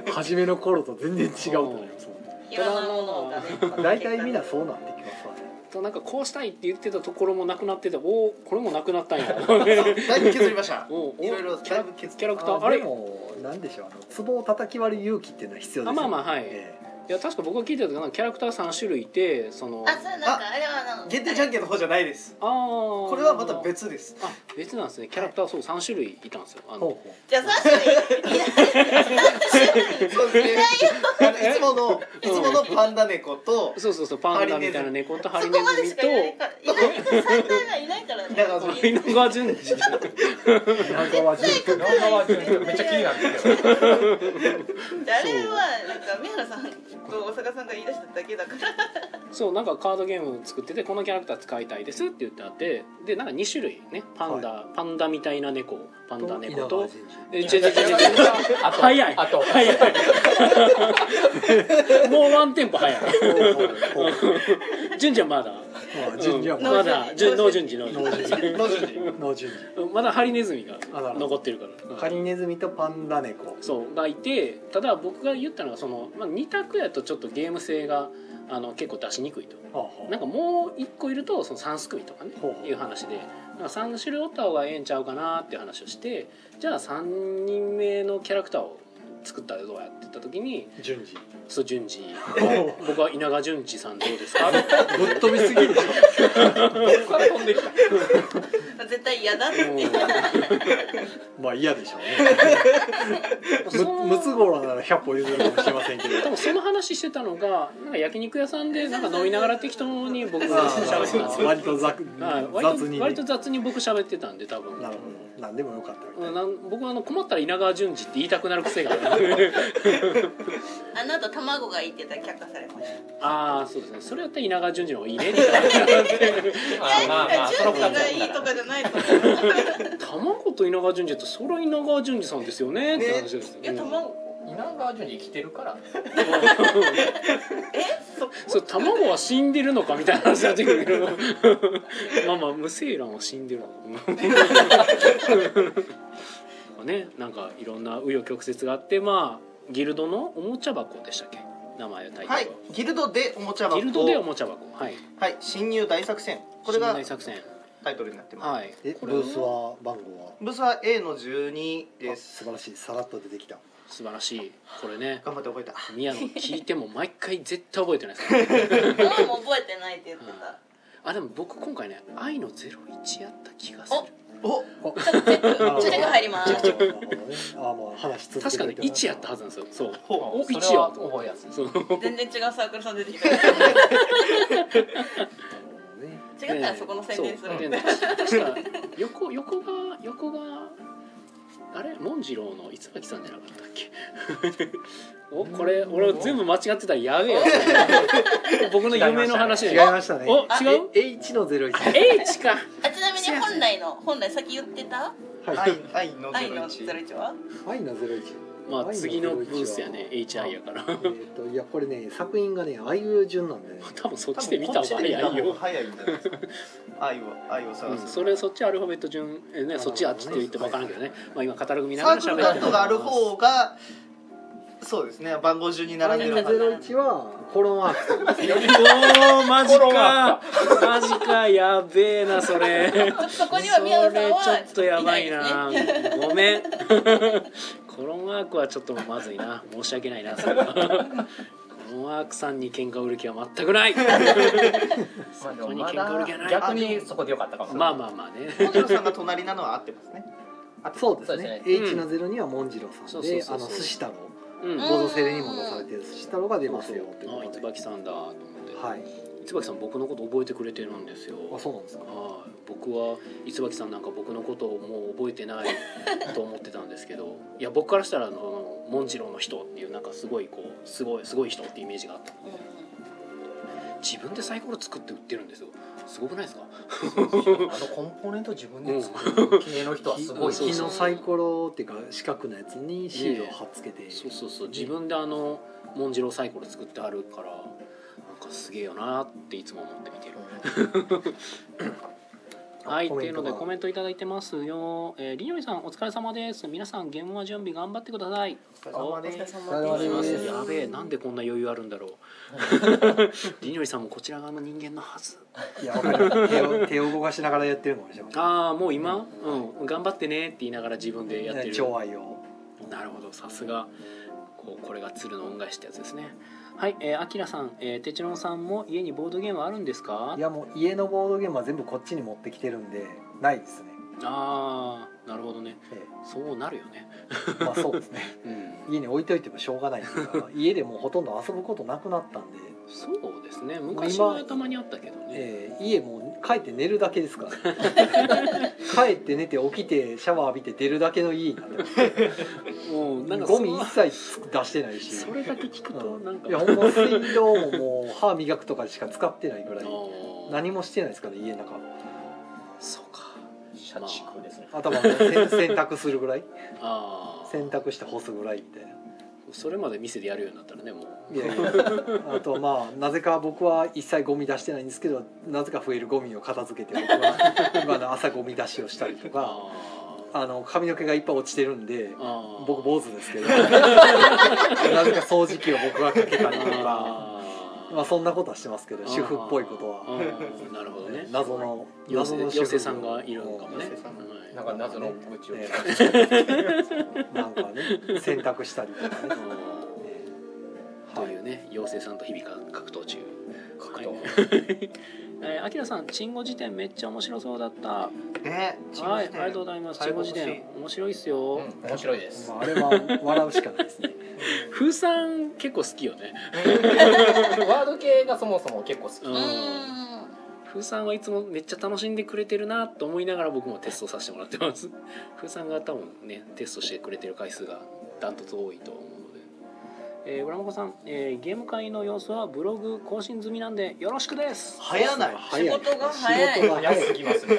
Speaker 2: す初めの頃と全然違うとなります
Speaker 4: いろんなものがね
Speaker 2: 大体みんなそうなってきますわね。
Speaker 1: となんかこうしたいって言ってたところもなくなってておおこれもなくなったんや
Speaker 3: だいぶ削りました。
Speaker 1: おお
Speaker 3: いろいろ
Speaker 1: キャラ
Speaker 3: だいぶ削
Speaker 1: キャラクターあれ？い
Speaker 2: でもなんでしょう。あの壺を叩き割る勇気っていうのは必要ですよ
Speaker 1: あまあまあはい。
Speaker 2: え
Speaker 1: や確か僕が聞いてた時なんかキャラクター3種類いてその
Speaker 4: あそれなんかあれはあの
Speaker 3: 限定じゃんけんの方じゃないです。
Speaker 1: あー。
Speaker 3: これはまた別です。
Speaker 1: あ別なんですね。キャラクターそう3種類いたんですよ。あの。
Speaker 2: えほうほ
Speaker 4: じゃあ3種類。いない
Speaker 3: そうですね。いつものいつものパンダ猫と
Speaker 1: そうそうそうパンダみたいな猫とハリ
Speaker 4: そこまで
Speaker 1: ネズミと
Speaker 4: しかいないからいない最大がいないからね。
Speaker 3: だからその
Speaker 1: 稲川淳二
Speaker 2: う稲川淳
Speaker 5: 野川淳めっちゃ気になってる
Speaker 4: あれはなんか宮原さんと大阪さんが言い出しただけだから。
Speaker 1: そうなんかカードゲーム作っててこのキャラクター使いたいですって言ってあってでなんか2種類ねパンダ、パンダみたいな猫パンダ猫とえ違う違う違う早い
Speaker 5: あと
Speaker 1: 早いもうワンテンポ早い
Speaker 2: 二ほうほうほう
Speaker 1: 順次はまだ
Speaker 2: まあ順次は
Speaker 1: うん。まだ順ノー順次ノー
Speaker 2: ノー
Speaker 1: 順次
Speaker 3: の順次。
Speaker 2: の順次。
Speaker 1: まだハリネズミが残ってるから。
Speaker 2: ハリネズミとパンダ猫。
Speaker 1: そう。がいてただ僕が言ったのはその、まあ、2択やとちょっとゲーム性があの結構出しにくいと。なんかもう1個いるとその3すくみとかね。いう話で。なんか3種類おった方がええんちゃうかなっていう話をしてじゃあ3人目のキャラクターを作ったらどうやって言った時に
Speaker 2: あ順次。
Speaker 1: そう順次。僕は稲川淳二さんどうですか？
Speaker 2: ぶっ飛びすぎる。でしょ
Speaker 5: 飛んできた？
Speaker 4: 絶対嫌だって。
Speaker 2: まあ嫌でしょうね。
Speaker 1: その
Speaker 2: むムツゴロウなら100歩譲るかもしれませんけど。
Speaker 1: でもその話してたのがなんか焼肉屋さんでなんか飲みながら適当に僕が
Speaker 2: あ
Speaker 1: 喋ってた。んですよ
Speaker 2: あ割と雑に。ね
Speaker 1: 割と雑に僕喋ってたんで多分。
Speaker 2: なるほど何でもよかったみたい
Speaker 1: うん
Speaker 2: な
Speaker 1: 僕はあの困ったら稲川淳二って言いたくなる癖がある。
Speaker 4: あの後卵がいいって言ったら却下されました。
Speaker 1: ああそうですね。それやったら稲川淳二の方がいいね。
Speaker 5: まあまあまあその
Speaker 4: 順
Speaker 5: 二
Speaker 4: がいいとかじゃないと思う
Speaker 1: 卵と稲川淳二ってそれは稲川淳二さんですよね。って話ですよ、
Speaker 4: いや卵
Speaker 5: 稲川淳二生きてるから。
Speaker 4: え？そ
Speaker 1: そう卵は死んでるのかみたいな話になってくるけど。まあまあ無精卵は死んでるのか。ねなんかいろんな紆余曲折があってまあギルドのおもちゃ箱でしたっけ？名前タイトルは、
Speaker 3: はいギルドでおもちゃ箱。
Speaker 1: ギルドでおもちゃ箱。はい。
Speaker 3: はい侵入大作戦。これ
Speaker 1: 信
Speaker 3: が
Speaker 1: 頼作戦。
Speaker 3: タイトルになってます。
Speaker 1: はい。
Speaker 2: え
Speaker 1: これ
Speaker 2: ブースは番号は？
Speaker 3: ブースは A の12
Speaker 2: あ
Speaker 3: です。
Speaker 2: 素晴らしい。さらっと出てきた
Speaker 1: 素晴らしい。これね。
Speaker 3: 頑張って覚えた。
Speaker 1: 宮野聞いても毎回絶対覚えてないです。から
Speaker 4: ママも覚えてないって言ってた。
Speaker 1: あでも僕今回ね「愛の01」やった気がする。
Speaker 3: お。
Speaker 2: お。
Speaker 4: チェックチェックチェック入ります。
Speaker 2: あもう話続け
Speaker 1: 確かに
Speaker 2: てくれて
Speaker 1: 1やったはずなんですよ。そう。お1
Speaker 5: それは
Speaker 1: やと思って。
Speaker 5: 覚えやすい。
Speaker 1: そう。
Speaker 4: 全然違う。サークルさん出てきた違ったらそこの宣伝する。
Speaker 1: 確か横横が横があれモンジローの逸垣さんじゃなかったっけ？おこれ俺全部間違ってたらやべえやつ 僕の夢の話
Speaker 2: 違い
Speaker 1: で
Speaker 2: ましたね。
Speaker 1: お違う？
Speaker 2: え H の01
Speaker 1: H か。
Speaker 4: あちなみに本来の本来先言ってた？
Speaker 2: はい。
Speaker 3: 愛愛の
Speaker 4: 愛の
Speaker 3: 01
Speaker 4: 01は？
Speaker 2: 愛の01
Speaker 1: まあ次のブースやね HI やから。
Speaker 2: えっといやこれね作品がねあいう順なん でね。
Speaker 1: 多分そっちで見た方が早いよ。
Speaker 3: 早いんじゃないですか愛を愛を
Speaker 1: うん、
Speaker 3: 探す、
Speaker 1: それそっちアルファベット順えねそっちあっちって言っても分からんけどね、まあ、今カタログ見ながら喋って
Speaker 3: カットがある方がそうですね番号順に並んでるはず
Speaker 2: 01はコロンワーク
Speaker 1: おーマジか。マジかやべえなそれ。
Speaker 4: そこには宮野さんは
Speaker 1: ちょっとやばい
Speaker 4: い
Speaker 1: な
Speaker 4: ね。
Speaker 1: ごめんコロンワークはちょっとまずいな。申し訳ないな。それはコロンワークさんに喧嘩売る気は全くない。そこに喧嘩売る気はない。
Speaker 5: だ逆にそこでよかったかも
Speaker 1: まあまあまあね。
Speaker 3: モンジロさんが隣なのは合ってますね。
Speaker 2: そうですね。
Speaker 5: です
Speaker 1: ね。
Speaker 2: H の0にはモンジローさん
Speaker 1: そうそうそうそう。
Speaker 2: であの寿司太郎。
Speaker 1: うん。
Speaker 2: ボドセレに戻されてる寿司太郎が出ますよっていう
Speaker 1: あ
Speaker 2: ことで
Speaker 1: 椿さんだと思って、
Speaker 2: はい
Speaker 1: 椿さん僕のこと覚えてくれてるんですよ
Speaker 2: あそうなんですか
Speaker 1: はい僕は椿さんなんか僕のことをもう覚えてないと思ってたんですけどいや僕からしたらあのモンジローの人っていうなんかすごいこうすごいすごい人ってイメージがあったので自分でサイコロ作って売ってるんですよすごくないですか
Speaker 5: あのコンポーネント自分で作る系の人はすごい
Speaker 1: そうそう
Speaker 2: 木のサイコロっていうか四角のやつにシールを貼っつけて
Speaker 1: そうそうそう自分であのモンジローサイコロ作ってあるからすげえよなっていつも思って見てるはい、というのでコメントいただいてますよ。えー、りのりさんお疲れ様です。皆さんゲームは準備頑張ってください。
Speaker 3: お疲れ様です
Speaker 2: です
Speaker 1: やべえ、なんでこんな余裕あるんだろう。りのりさんもこちら側の人間のはず。
Speaker 2: いやわかる手を 手を動かしながらやってるのかもしれません
Speaker 1: ああ、もう今、うん、頑張ってねって言いながら自分でやってる。
Speaker 2: 超愛を
Speaker 1: なるほど、さすが。こうこれが鶴の恩返しってやつですね。はい、えー、あきらさん、えー、てちろんさんも家にボードゲームあるんですか？
Speaker 2: い。やもう家のボードゲームは全部こっちに持ってきてるんでないですね
Speaker 1: ああ、なるほどね。
Speaker 2: え
Speaker 1: そうなるよね。
Speaker 2: えまあそうですね
Speaker 1: うん。
Speaker 2: 家に置いといてもしょうがないか 家でもうほとんど遊ぶことなくなったんで、
Speaker 1: そうですね。昔はたまにあったけどね。
Speaker 2: ええ家もう帰って寝るだけですから、帰って寝て起きてシャワー浴びて出るだけの家になってます。
Speaker 1: もうなんか
Speaker 2: ゴミ一切出してないし。
Speaker 1: それだけ聞くとなんか、
Speaker 2: いやほんま水道ももう歯磨くとかしか使ってないぐらい何もしてないですから家の中。
Speaker 1: そうか。
Speaker 5: 社畜ですね。
Speaker 2: 頭洗洗濯するぐらい。
Speaker 1: ああ
Speaker 2: 洗濯して干すぐらいみたいな
Speaker 1: それまで店でやるようになったらねもう。
Speaker 2: いやいや。あとまあなぜか僕は一切ゴミ出してないんですけどなぜか増えるゴミを片付けて僕は。今の朝ゴミ出しをしたりとか。
Speaker 1: あ
Speaker 2: あの髪の毛がいっぱい落ちてるんで僕坊主ですけど。なぜか掃除機を僕がかけたりとか。
Speaker 1: あ
Speaker 2: まあそんなことはしてますけど
Speaker 1: ー。
Speaker 2: 主婦っぽいことは。
Speaker 1: なるほどね。
Speaker 2: 謎の
Speaker 1: 妖精
Speaker 2: 謎の主婦
Speaker 1: さんがいるのかもね。
Speaker 5: なんか謎の愚痴を。
Speaker 2: ええ。なんかね洗濯したりとかね、
Speaker 1: というね妖精さんと日々格闘中。
Speaker 5: 格闘。
Speaker 1: はいえー、あきらさん、チンゴ辞典めっちゃ面白そうだった。はい、
Speaker 3: ね
Speaker 1: ありがとうございます。チンゴ辞典面白いっすよ。
Speaker 5: うん面白いです
Speaker 2: まあ、あれは笑うしかないですね
Speaker 1: 風さん結構好きよね。
Speaker 5: ワード系がそもそも結構好き
Speaker 1: う。
Speaker 4: う
Speaker 1: さんはいつもめっちゃ楽しんでくれてるなと思いながら僕もテストさせてもらってます。風さんが多分ねテストしてくれてる回数がダントツ多いと思。えー、浦本さん、えー、ゲーム会の様子はブログ更新済みなんでよろしくです。
Speaker 3: 早ない。
Speaker 2: 早い。
Speaker 4: 仕事が早い。
Speaker 2: 仕事が早い。
Speaker 5: 早すぎますね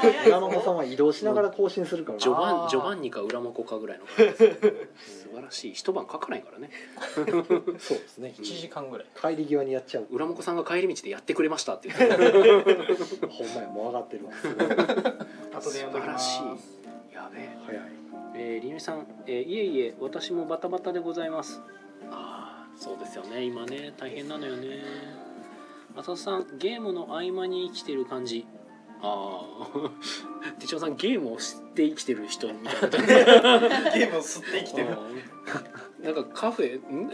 Speaker 4: 早い
Speaker 2: 浦本さんは移動しながら更新するから。
Speaker 1: ジョバ
Speaker 5: あー。
Speaker 1: ンジョバンニか裏モコかぐらいの。素晴らしい一晩書かないからね。
Speaker 2: そうですね。
Speaker 5: 1時間ぐらい。
Speaker 2: 帰り際にやっちゃう。
Speaker 1: 裏モコさんが帰り道でやってくれましたって言って。
Speaker 2: ほんまやもう上がってるわ。すごい
Speaker 3: 後で読んど
Speaker 1: 素
Speaker 3: き
Speaker 1: 晴らし
Speaker 3: ます
Speaker 1: い。やべえ。
Speaker 2: 早い。
Speaker 1: えー、りのりさん、えーいえいえ私もバタバタでございます。ああそうですよね。今ね大変なのよね。浅田さんゲームの合間に生きてる感じ。ああ 手帳さんゲームを知って生きてる人みたいな
Speaker 3: ゲームを吸って生きてる。
Speaker 1: うん。なんかカフェ？ん？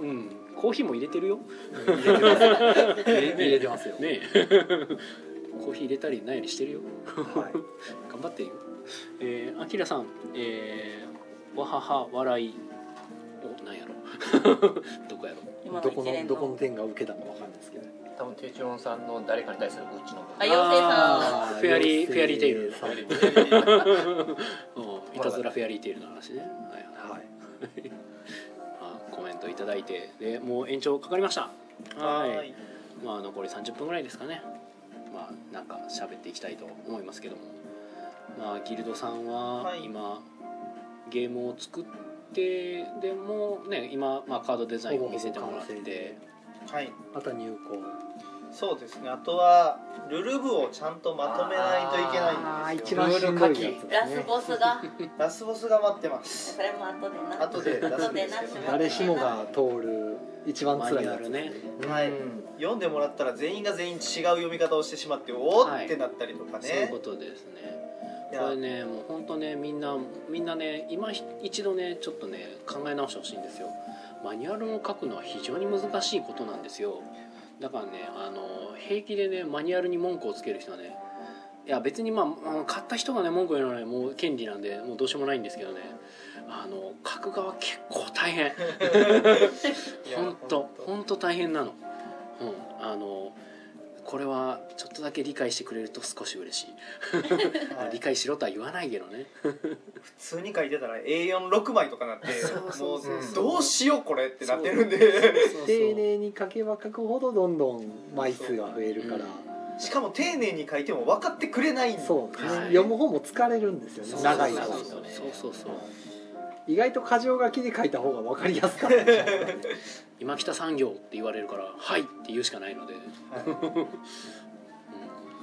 Speaker 1: うん。コーヒーも入れてるよ。
Speaker 2: 入れてますよ。
Speaker 1: ねえコーヒー入れたり何やりしてるよ。
Speaker 2: はい。
Speaker 1: 頑張ってるよ。えー、あきらさんえー、わはは笑いおなんやろ。どこやろ。
Speaker 4: 今
Speaker 2: どこのどこの点が受けたかわかんないですけど。
Speaker 5: 多分テチロンさんの誰かに対するうちの
Speaker 4: あ妖精さん。
Speaker 1: フェアリーフェアリーテイル。うんいたずらフェアリーテイルの話ね。はい。はい。あコメントいただいてでもう延長かかりました。はい。
Speaker 3: はい。
Speaker 1: まあ残り30分ぐらいですかねまあなんか喋っていきたいと思いますけども。まあギルドさんは
Speaker 3: はい。
Speaker 1: 今、ゲームを作ってでもね今、まあ、カードデザインを見せてもらって。
Speaker 3: はい。
Speaker 2: あとは入稿
Speaker 3: そうですね。あとはルルブをちゃんとまとめないといけないんですよ。
Speaker 2: 一番しんどいやつで
Speaker 4: ラスボスが。
Speaker 3: ラスボスが待ってます。
Speaker 4: それも後でな。
Speaker 3: 後で出すんですけどね。
Speaker 2: 誰しもが通る一番辛いやつです
Speaker 1: マニュアルね。
Speaker 3: はい。
Speaker 2: うん。
Speaker 3: 読んでもらったら全員が全員違う読み方をしてしまっておーってなったりとか
Speaker 1: そういう
Speaker 3: ね
Speaker 1: ことですね。これねもう本当ねみんなみんなね今一度ねちょっとね考え直してほしいんですよ。マニュアルを書くのは非常に難しいことなんですよだからねあの平気でねマニュアルに文句をつける人はねいや別にまあ買った人がね文句言うのはねもう権利なんでもうどうしようもないんですけどねあの書く側結構大変。本当。本当大変なの。うんあのこれはちょっとだけ理解してくれると少し嬉しい。
Speaker 3: はい。
Speaker 1: 理解しろとは言わないけどね。
Speaker 3: 普通に書いてたら A46 枚とかなって
Speaker 1: そうそう
Speaker 3: も
Speaker 1: そう。
Speaker 3: うどうしようこれってなってるんで。
Speaker 2: 丁寧に書けば書くほどどんどん枚数が増えるから。
Speaker 3: しかも丁寧に書いても分かってくれない。ん
Speaker 2: そうね、
Speaker 1: はい。
Speaker 2: 読む方も疲れるんですよね。長い
Speaker 1: そう
Speaker 2: 方
Speaker 1: そう。そうそうそう
Speaker 2: 意外と箇条書きで書いた方が分かりやすかった。
Speaker 1: 今北産業って言われるから「はい」って言うしかないので、うん、
Speaker 3: は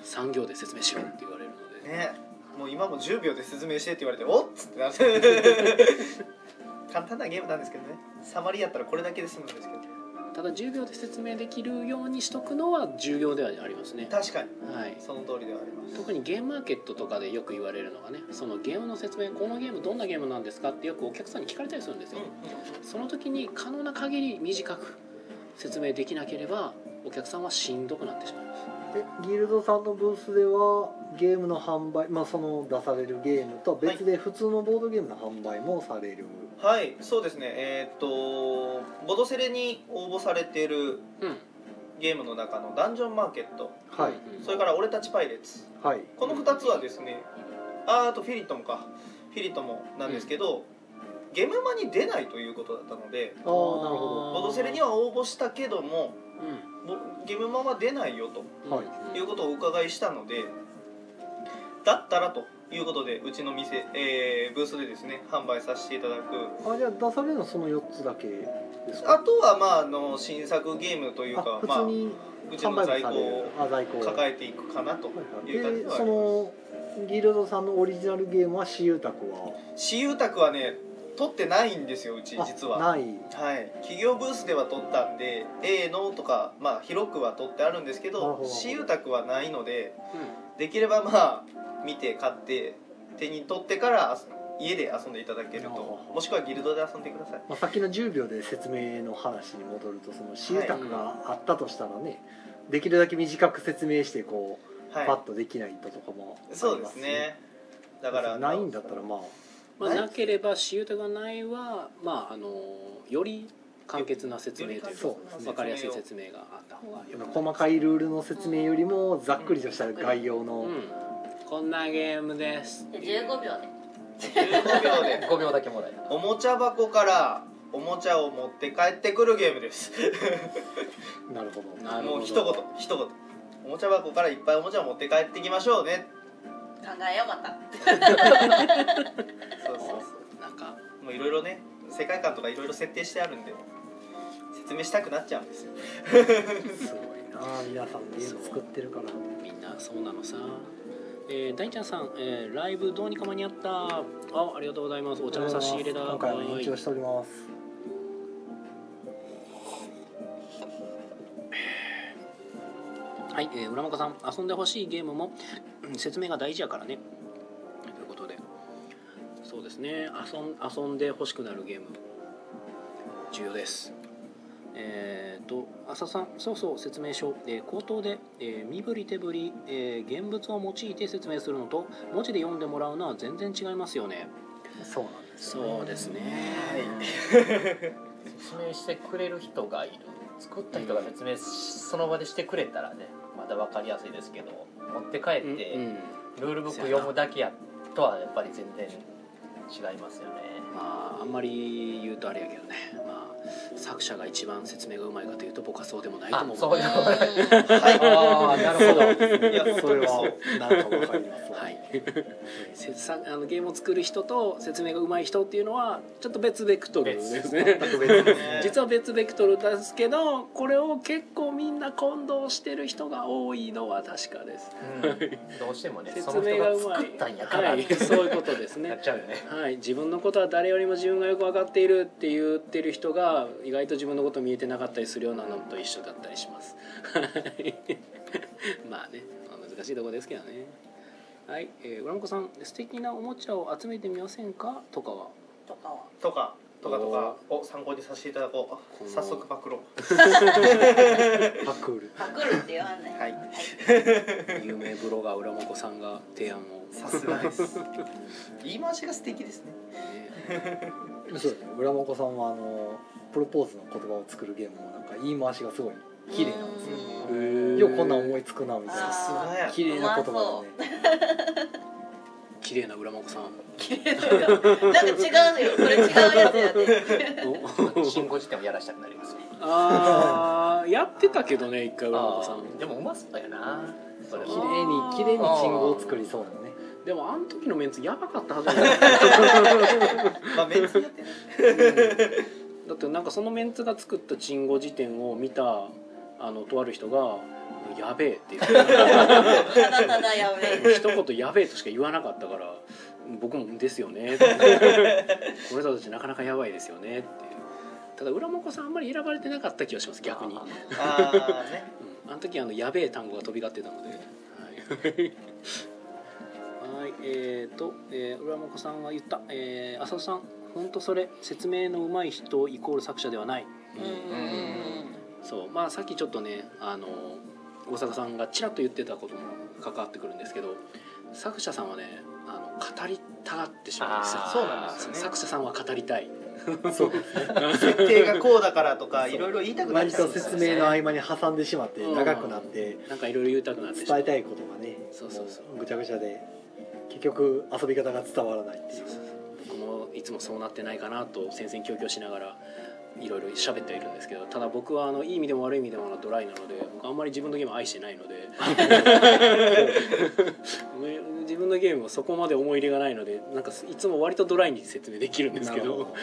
Speaker 1: 産業で説明しろって言われるの
Speaker 3: い
Speaker 1: で、
Speaker 3: ね。もう今も10秒で説明してって言われておっつってなって 簡単なゲームなんですけどね。サマリやったらこれだけで済むんですけどね
Speaker 1: ただ10秒で説明できるようにしとくのは重要ではありますね、
Speaker 3: 確かに。
Speaker 1: はい、
Speaker 3: その通りではあります。
Speaker 1: 特にゲームマーケットとかでよく言われるのがねそのゲームの説明このゲームどんなゲームなんですかってよくお客さんに聞かれたりするんですよ、その時に可能な限り短く説明できなければお客さんはしんどくなってしまいます。
Speaker 2: でギルドさんのブースではゲームの販売、まあ、その出されるゲームと別で普通のボードゲームの販売もされる、
Speaker 3: はいそうですね。えーっとボドセレに応募されている
Speaker 1: うん。
Speaker 3: ゲームの中のダンジョンマーケット。
Speaker 2: はい。
Speaker 3: それから俺たちパイレーツ。
Speaker 2: はい。
Speaker 3: この2つはですねああとフィリットもかフィリットもなんですけど、ゲームマに出ないということだったので
Speaker 2: なるほ
Speaker 3: ボドセレには応募したけども
Speaker 1: う
Speaker 3: ぼゲームマは出ないよと
Speaker 1: ん
Speaker 2: はい。
Speaker 3: いうことをお伺いしたのでだったらということでうちの店、えーブースでですね販売させていただく。
Speaker 2: どあじゃあ出されるのはその4つだけですか？
Speaker 3: あとはまああの新作ゲームという
Speaker 2: あ
Speaker 3: かまあうちの在庫を抱えていくかなと。
Speaker 2: はい
Speaker 3: い。う感じで
Speaker 2: そ
Speaker 3: はあります。
Speaker 2: のギルドさんのオリジナルゲームは私有宅は？
Speaker 3: 私有宅はね取ってないんですようち
Speaker 2: あ
Speaker 3: 実は。
Speaker 2: ない。
Speaker 3: はい。企業ブースでは取ったんで A のとかまあ広くは取ってあるんですけ
Speaker 2: ど
Speaker 3: ど。私有宅はないので
Speaker 1: う
Speaker 3: できればまあ見て買って手に取ってから遊家で遊んでいただけるともしくはギルドで遊んでください。
Speaker 2: まあ、さっきの10秒で説明の話に戻るとその私有宅があったとしたらね、できるだけ短く説明してこう、
Speaker 3: はい。
Speaker 2: パッとできないととかもあります
Speaker 3: そうですね。だから
Speaker 2: ないんだったらまあ
Speaker 1: まあ、なければ私有宅がないは、まあ、あのより簡潔な説明というか
Speaker 2: そう。
Speaker 1: 分かりやすい説明があった方が。
Speaker 2: 細かいルールの説明よりもざっくりとした概要の、
Speaker 1: うん、こんなゲームです。
Speaker 4: で15秒で。
Speaker 3: 15秒で
Speaker 5: 5秒だけもらえる。
Speaker 3: おもちゃ箱からおもちゃを持って帰ってくるゲームです。
Speaker 2: なるほど。
Speaker 1: なるほど。
Speaker 3: もう一言一言。おもちゃ箱からいっぱいおもちゃを持って帰ってきましょうね。
Speaker 4: 考えようまた。
Speaker 3: そうそうそ
Speaker 1: なんか
Speaker 3: うもういろいろね世界観とかいろいろ設定してあるんで説明したくなっちゃうんですよ。
Speaker 2: すごいなあ皆さんゲーム作ってるから。
Speaker 1: みんなそうなのさ。えー、大ちゃんさん、えーライブどうにか間に合った？あありがとうございます。お茶の差し入れだ。
Speaker 2: 今回は
Speaker 1: はい。
Speaker 2: 延長しております。
Speaker 1: はい、えー、浦本さん。遊んでほしいゲームもうん説明が大事やからね。ということで。そうですね。遊ん遊んでほしくなるゲーム。重要ですえー、と浅田さんそうそう説明書、えー口頭で、えー身振り手振り、えー現物を用いて説明するのと文字で読んでもらうのは全然違いますよね。
Speaker 2: そうなんですよね。
Speaker 1: そうですね。
Speaker 5: 説明してくれる人がいる。作った人が説明しその場でしてくれたらねまだ分かりやすいですけど持って帰
Speaker 1: うん
Speaker 5: って、
Speaker 1: うん。
Speaker 5: ルールブック読むだけやとはやっぱり全然違いますよね。
Speaker 1: まああんまり言うとあれやけどね、まあ、作者が一番説明がうまいかというと僕はそうでもないと思う。
Speaker 5: あそうでもない
Speaker 3: はい。
Speaker 5: ああなるほど。
Speaker 3: いや
Speaker 2: それは
Speaker 3: そ
Speaker 2: なんかわかりますわ。
Speaker 1: はい、あのゲームを作る人と説明がうまい人っていうのはちょっと別ベクトルですね。
Speaker 2: 全く別です
Speaker 3: ね。
Speaker 1: 実は別ベクトルですけどこれを結構みんな混同してる人が多いのは確かです。
Speaker 5: うん。どうしてもねそ
Speaker 1: 説明がうまい。はい、そういうことですね。
Speaker 5: なっちゃうよね。
Speaker 1: はい、自分のことは誰よりも自分がよく分かっているって言ってる人が意外と自分のこと見えてなかったりするようなのと一緒だったりします。は いまあねまあ難しいところですけどね。はい、えー、浦子さん素敵なおもちゃを集めてみませんか？とかは？
Speaker 4: とかは
Speaker 3: とかとかとかを参考にさせていただこう。早速パクろう。
Speaker 2: パクール
Speaker 4: パクるって言わない。
Speaker 3: はい。
Speaker 1: 有名ブロガー浦本さんが提案を、
Speaker 3: さすがです。言い回しが素敵ですね。
Speaker 1: ね。
Speaker 2: そう浦本さんはあのプロポーズの言葉を作るゲームもなんか言い回しがすごい綺麗なんですよ。
Speaker 1: へー
Speaker 2: よくこんなん思いつくなみたい
Speaker 3: さ
Speaker 2: な綺麗な言葉でね。
Speaker 1: 綺麗な浦本さん。
Speaker 4: 綺麗だよなんか違うのよそれ違うやつやで。
Speaker 1: お。
Speaker 5: 新語辞典をやらしたくなります
Speaker 1: あーやってたけどね一回浦本さん。
Speaker 5: でもうまそうやな。
Speaker 2: 綺麗に綺麗に信号を作りそうなね。
Speaker 1: でもあの時のメンツやばかったはずだ
Speaker 3: まあメンツやってね
Speaker 1: だってなんかそのメンツが作った鎮護辞典を見たあのとある人が「やべえ」って言って
Speaker 4: ただただやべえ。
Speaker 1: 一言「やべえ」としか言わなかったから僕も「ですよね」ってこの人たちなかなかやばいですよね」ってただ浦本さんあんまり選ばれてなかった気がします逆に、うん、
Speaker 3: ああね。
Speaker 1: あの時あの「やべえ」単語が飛び交ってたので。はい。はい。えーと、えー、浦本さんが言った、えー、浅田さん本当それ説明の上手い人イコール作者ではない、
Speaker 4: うんうんうん
Speaker 1: そう。まあさっきちょっとねあの大阪さんがちらっと言ってたことも関わってくるんですけど作者さんはねあの語りたがってしまうんですよ。
Speaker 3: そうなんですよね。
Speaker 1: 作者さんは語りたい。
Speaker 2: そう。ですね
Speaker 3: 設定がこうだからとかいろいろ言いたくなっちゃうんですよ
Speaker 2: 説明の合間に挟んでしまって長くなって
Speaker 1: なんかいろいろ言いたくなって
Speaker 2: 伝えたいことがね
Speaker 1: そうそうそう。
Speaker 2: もぐちゃぐちゃで結局遊び方が伝わらないっていう。
Speaker 1: 僕もいつもそうなってないかなと戦々恐々しながらいろいろ喋ってはいるんですけどただ僕はあのいい意味でも悪い意味でもドライなので僕あんまり自分のゲームを愛してないので 自分のゲームはそこまで思い入れがないのでなんかいつも割とドライに説明できるんですけど。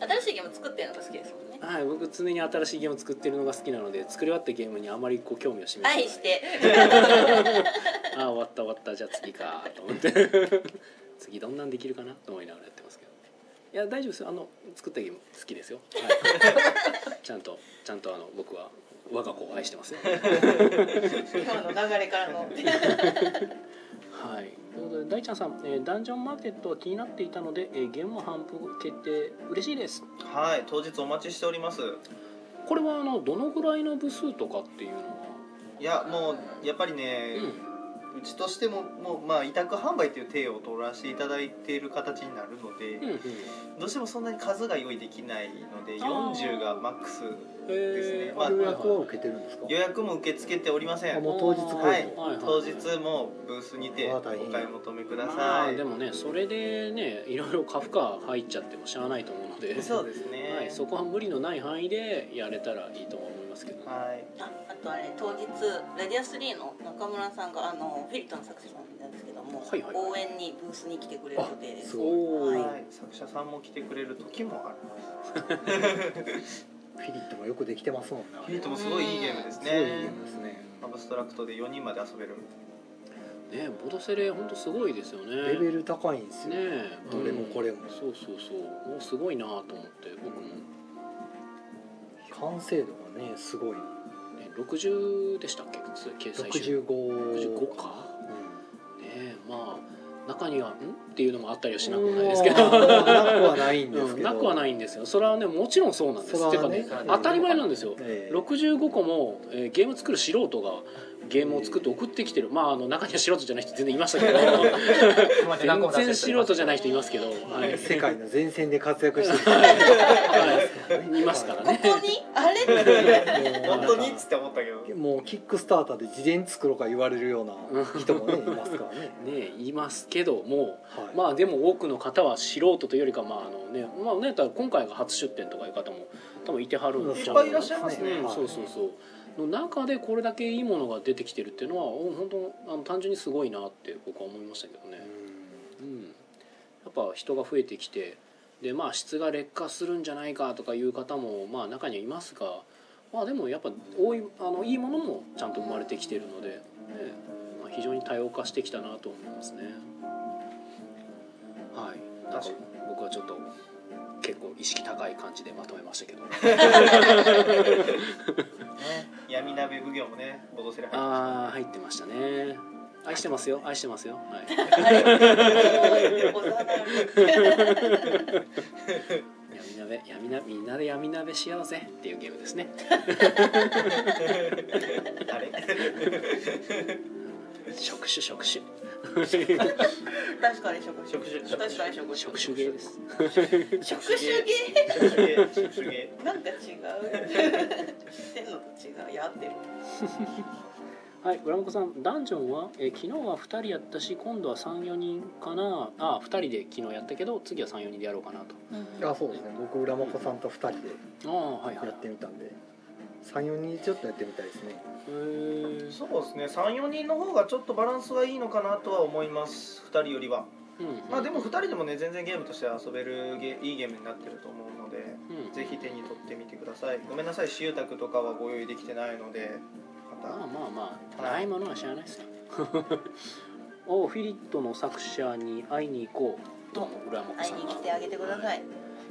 Speaker 4: 新しいゲーム作ってるのが好きですもんね。
Speaker 1: はい、僕常に新しいゲームを作ってるのが好きなので作り終わったゲームにあまりこう興味を示さない。
Speaker 4: 愛して。
Speaker 1: ああ終わった終わった。じゃあ次かと思って。次どんなんできるかなと思いながらやってますけどいや大丈夫ですよ。あの作ったゲーム好きですよ、はい、ちゃんとちゃんとあの僕は我が子を愛してますよ。
Speaker 4: 今の流れからの。
Speaker 1: はい。ということで大ちゃんさん、えーダンジョンマーケットは気になっていたので、えーゲーム頒布決定嬉しいです。
Speaker 3: はい。当日お待ちしております。
Speaker 1: これはあのどのぐらいの部数とかっていうのは？い
Speaker 3: やもうやっぱりね、うちとしてももうまあ委託販売という体を取らせていただいている形になるので、
Speaker 1: うんうん。
Speaker 3: どうしてもそんなに数が用意できないので
Speaker 1: あー。
Speaker 3: 40がマックス
Speaker 1: へ
Speaker 3: ですね。
Speaker 1: ー。
Speaker 3: まあ
Speaker 2: 予約は受けてるんですか？
Speaker 3: 予約も受け付けておりません。
Speaker 2: あもう当日来
Speaker 3: はい。当日もブースにてお買い求めくだ
Speaker 1: ま
Speaker 3: さい。
Speaker 1: あでもねそれでねいろいろカフカ入っちゃってもしゃあないと思うので。
Speaker 3: そうですね。
Speaker 1: はい、そこは無理のない範囲でやれたらいいと思いますけど、
Speaker 3: はい
Speaker 4: とあれ当日ラディアス3の中村さんがあのフェリットの作者さんなんですけども、
Speaker 1: はいはい
Speaker 4: 応援にブースに来てくれる予定で。す
Speaker 2: すごい
Speaker 1: おー
Speaker 3: はい、作者さんも来てくれる時もあります
Speaker 2: フィリットもよくできてますもんね
Speaker 3: フィリットもすごいいいゲームです
Speaker 2: すごいいいゲー
Speaker 3: ね
Speaker 2: ムですね。
Speaker 3: アブストラクトで4人まで遊べる。
Speaker 1: ねボドセレ本当すごいですよね。
Speaker 2: レベル高いんですよ、
Speaker 1: ね。
Speaker 2: どれもこれも。
Speaker 1: そうそうそう。もうすごいなと思って僕も、ね、
Speaker 2: 完成度がねすごい
Speaker 1: 60でしたっけ？掲載種
Speaker 2: 65
Speaker 1: 65か？ねまあ中には「ん?」っていうのもあったりはしなくもないですけど。
Speaker 2: うんなくはないんですけど。
Speaker 1: うんなくはないんですよ。それはねもちろんそうなんです。てかね
Speaker 2: それはね
Speaker 1: 当たり前なんですよ。
Speaker 2: ええ。
Speaker 1: 65個も、えーゲーム作る素人がゲームを作って送ってきてる。まああの中には素人じゃない人全然いましたけど。全然素人じゃない人いますけど、はい。
Speaker 2: 世界の前線で活躍して
Speaker 1: はい。いますからね。
Speaker 4: 本当にあれ
Speaker 3: 本当に？っつって思ったけど。
Speaker 2: るもうキックスターターで自伝作ろうか言われるような人もねいますからね、
Speaker 1: ねいますけども
Speaker 2: はい。
Speaker 1: まあでも多くの方は素人というよりかまああのねまあねだから今回が初出店とかいう方も多分いてはるん
Speaker 3: いっぱいいらっしゃいますね。
Speaker 1: うんそうそうそうの中でこれだけいいものが出てきてるっていうのはお本当あの単純にすごいなって僕は思いましたけどね、うん、やっぱ人が増えてきてでまあ質が劣化するんじゃないかとかいう方もまあ中にはいますがまあでもやっぱ多いあのいいものもちゃんと生まれてきてるので、ねまあ、非常に多様化してきたなと思いますね。はい。僕はちょっと結構意識高い感じでまとめましたけど。
Speaker 3: 闇鍋奉行もねボドセレ入ってま
Speaker 1: ああ入ってましたね。愛してますよ愛してますよ。はい。闇鍋闇鍋みんなで闇鍋しようぜ。っていうゲームですね。
Speaker 3: あれ
Speaker 1: 触手触手
Speaker 4: 確かに職
Speaker 3: 職種
Speaker 4: 確かに職
Speaker 1: 触手ゲーです
Speaker 4: 職種芸
Speaker 3: 職種芸職種芸
Speaker 4: なんか違う言ってんのと違うやってる
Speaker 1: はい村本さんダンジョンは、えー昨日は2人やったし今度は34人かなあ2人で昨日やったけど次は34人でやろうかなと
Speaker 2: あそうですね僕浦本さんと2人で
Speaker 1: あはいはい
Speaker 2: やってみたんで34人ちょっとやってみたいですね。
Speaker 3: そうですね。34人の方がちょっとバランスはいいのかなとは思います。2人よりは。
Speaker 1: うん
Speaker 3: まあでも2人でもね全然ゲームとして遊べるゲいいゲームになってると思うので
Speaker 1: うん。
Speaker 3: ぜひ手に取ってみてください。ごめんなさい。私有宅とかはご用意できてないのでまた。
Speaker 1: まあまあまあ
Speaker 3: はい。
Speaker 1: ないものは知らないですよ おフィリットの作者に会いに行こう。と浦本
Speaker 4: 会い
Speaker 1: さんが。
Speaker 4: に来てあげてください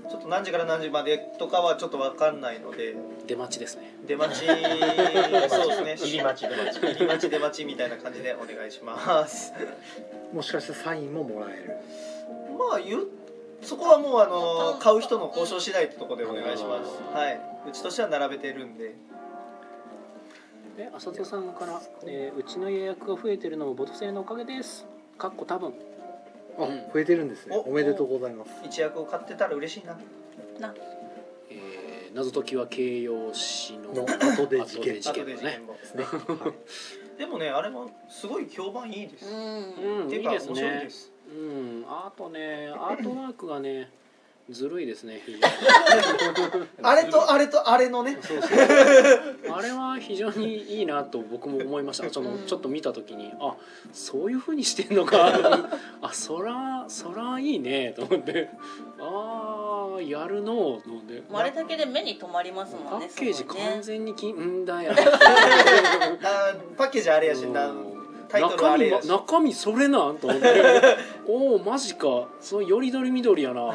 Speaker 3: ちょっと何時から何時までとかはちょっと分かんないので。
Speaker 1: 出待ちですね。
Speaker 3: 出待ち。そうですね。
Speaker 5: 入り待ち出待ち。
Speaker 3: 入り待ち出待ちみたいな感じでお願いします。
Speaker 2: もしかしてサインももらえる？
Speaker 3: まあ言うそこはもうあの買う人の交渉次第ってところでお願いします。はい。うちとしては並べてるんで。
Speaker 1: で浅田さんから、えーうちの予約が増えてるのもボト製のおかげです」かっこ多分
Speaker 2: あ
Speaker 1: うん。
Speaker 2: 増えてるんですね。
Speaker 3: お
Speaker 2: おめでとうございます。
Speaker 3: 一役を買ってたら嬉しいな。
Speaker 4: な。
Speaker 1: えー謎解きは形容詞の
Speaker 2: の後で事件
Speaker 1: 事件のね
Speaker 2: ですね、はい、
Speaker 3: でもねあれもすごい評判いいです、
Speaker 4: うん。
Speaker 1: うん
Speaker 3: ていうか面
Speaker 1: いいですね。
Speaker 3: 白いです。
Speaker 1: うんあとねアートワークがねずるいですね非常に。
Speaker 3: あれとあれとあれのね。
Speaker 1: そうそう。あれは非常にいいなと僕も思いました。そのちょっと見た時にあそういうふうにしてんのか。あそらそらいいねと思って。ああやるのと思って。
Speaker 4: あれだけで目に留まります
Speaker 1: パ
Speaker 4: もんね
Speaker 1: ッケージ完全にきんだよ。
Speaker 3: あパッケージあれやしなタイトル
Speaker 1: 中身
Speaker 3: あれやし。
Speaker 1: 中身それなんと思って。おおマジか。そのよりどりみどりやな。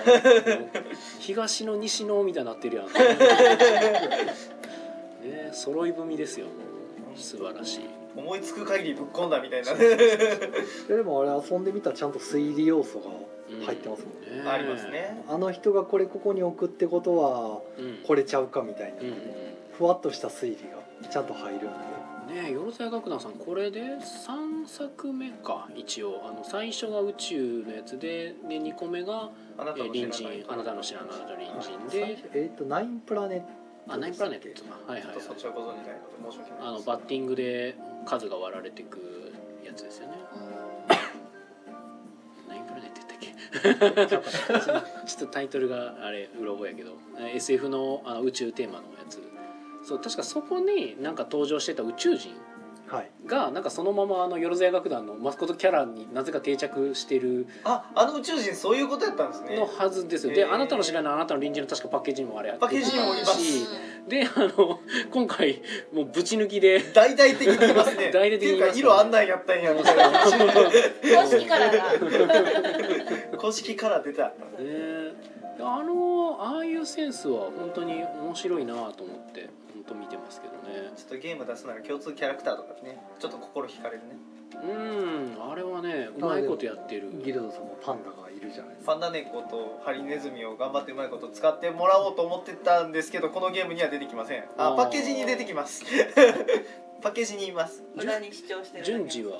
Speaker 1: 東の西のみたいになってるやん。ね揃い踏みですよ。素晴らしい。
Speaker 3: 思いつく限りぶっ込んだみたいな。
Speaker 2: でもあれ遊んでみたらちゃんと推理要素が入ってますもん。ね、
Speaker 3: ありますね。
Speaker 2: あの人がこれここに置くってことは
Speaker 1: うん。
Speaker 2: これちゃうかみたいな、
Speaker 1: うんうん
Speaker 2: ふわっとした推理がちゃんと入る。んで
Speaker 1: ねえよろずや楽団さんこれで3作目か一応。あの最初が宇宙のやつでで2個目が
Speaker 3: あな
Speaker 1: えー隣
Speaker 3: たの知らない
Speaker 1: 人。あなたの知らない隣人
Speaker 2: 最
Speaker 1: で
Speaker 2: 初えっ、とナインプラネット。
Speaker 1: あナインプラネットかはいはい、
Speaker 3: そっちはご存じないので申し訳ない
Speaker 1: あのバッティングで数が割られていくやつですよね。ナインプラネット言ったっけ？ちょっと タイトルがあれうろ覚えやけど。えー SF のあの宇宙テーマのやつそう確かそこになんか登場してた宇宙人
Speaker 2: はい。
Speaker 1: がなんかそのままあのよろずや楽団のマスコットキャラになぜか定着してる
Speaker 3: ああの宇宙人そういうことやったんですね。
Speaker 1: のはずですよ、であなたの知らないあなたの隣人の確かパッケージにもあれやって
Speaker 3: パッケージにもいます。
Speaker 1: しであの今回もうぶち抜きで
Speaker 3: 大々的に言いますね。
Speaker 1: 大々的に言います
Speaker 3: っていうか色あんなんやったんやみたいな
Speaker 4: 公式からが
Speaker 3: 公式から出た。
Speaker 1: ね。あのああいうセンスは本当に面白いなと思って本当見てますけどね。
Speaker 3: ちょっとゲーム出すなら共通キャラクターとかね。ちょっと心惹かれるね。
Speaker 1: うんあれはねうまいことやってる。
Speaker 2: ギルドさんもパンダがいるじゃないですか。
Speaker 3: パンダ猫とハリネズミを頑張ってうまいこと使ってもらおうと思ってたんですけどこのゲームには出てきません。あ
Speaker 1: あー。
Speaker 3: パッケージに出てきます パッケージにいます。
Speaker 4: 無駄に主張してる
Speaker 1: 順次は？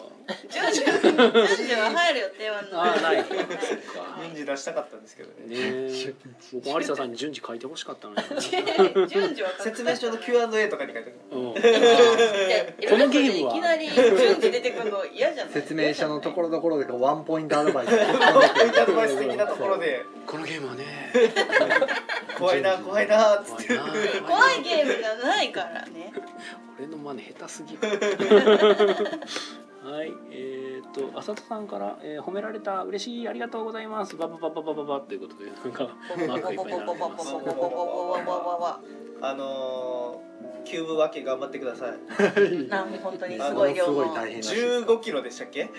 Speaker 4: 順次順次は入る予定は
Speaker 1: あーない。
Speaker 4: ない
Speaker 3: 順次出したかったんですけどね。
Speaker 1: ねえ。僕も有沙さんに順次書いてほしかったのに。
Speaker 4: 順次は
Speaker 3: 説明書の Q&A とかに書いてある。
Speaker 1: うん。
Speaker 4: こ
Speaker 1: このゲームはい
Speaker 4: きなり順次出てくるの嫌じゃない？
Speaker 2: 説明書のところどころでワンポイントアドバイス。
Speaker 3: ポイントアドバイス的なところで。
Speaker 1: このゲームはね
Speaker 3: 怖いな怖いなっつって。
Speaker 1: 怖いな。
Speaker 4: 怖いゲームじゃないからね。
Speaker 1: 俺の真似下手すぎる。はいえっ、と浅田さんから、えー褒められた嬉しいありがとうございます。バババババババということでなんかマークがいっぱい並んでます
Speaker 3: あのー、キューブ分け頑張ってください
Speaker 4: なんも本当にすごい量の
Speaker 2: すごい大変らしいです
Speaker 3: 15キロでしたっけ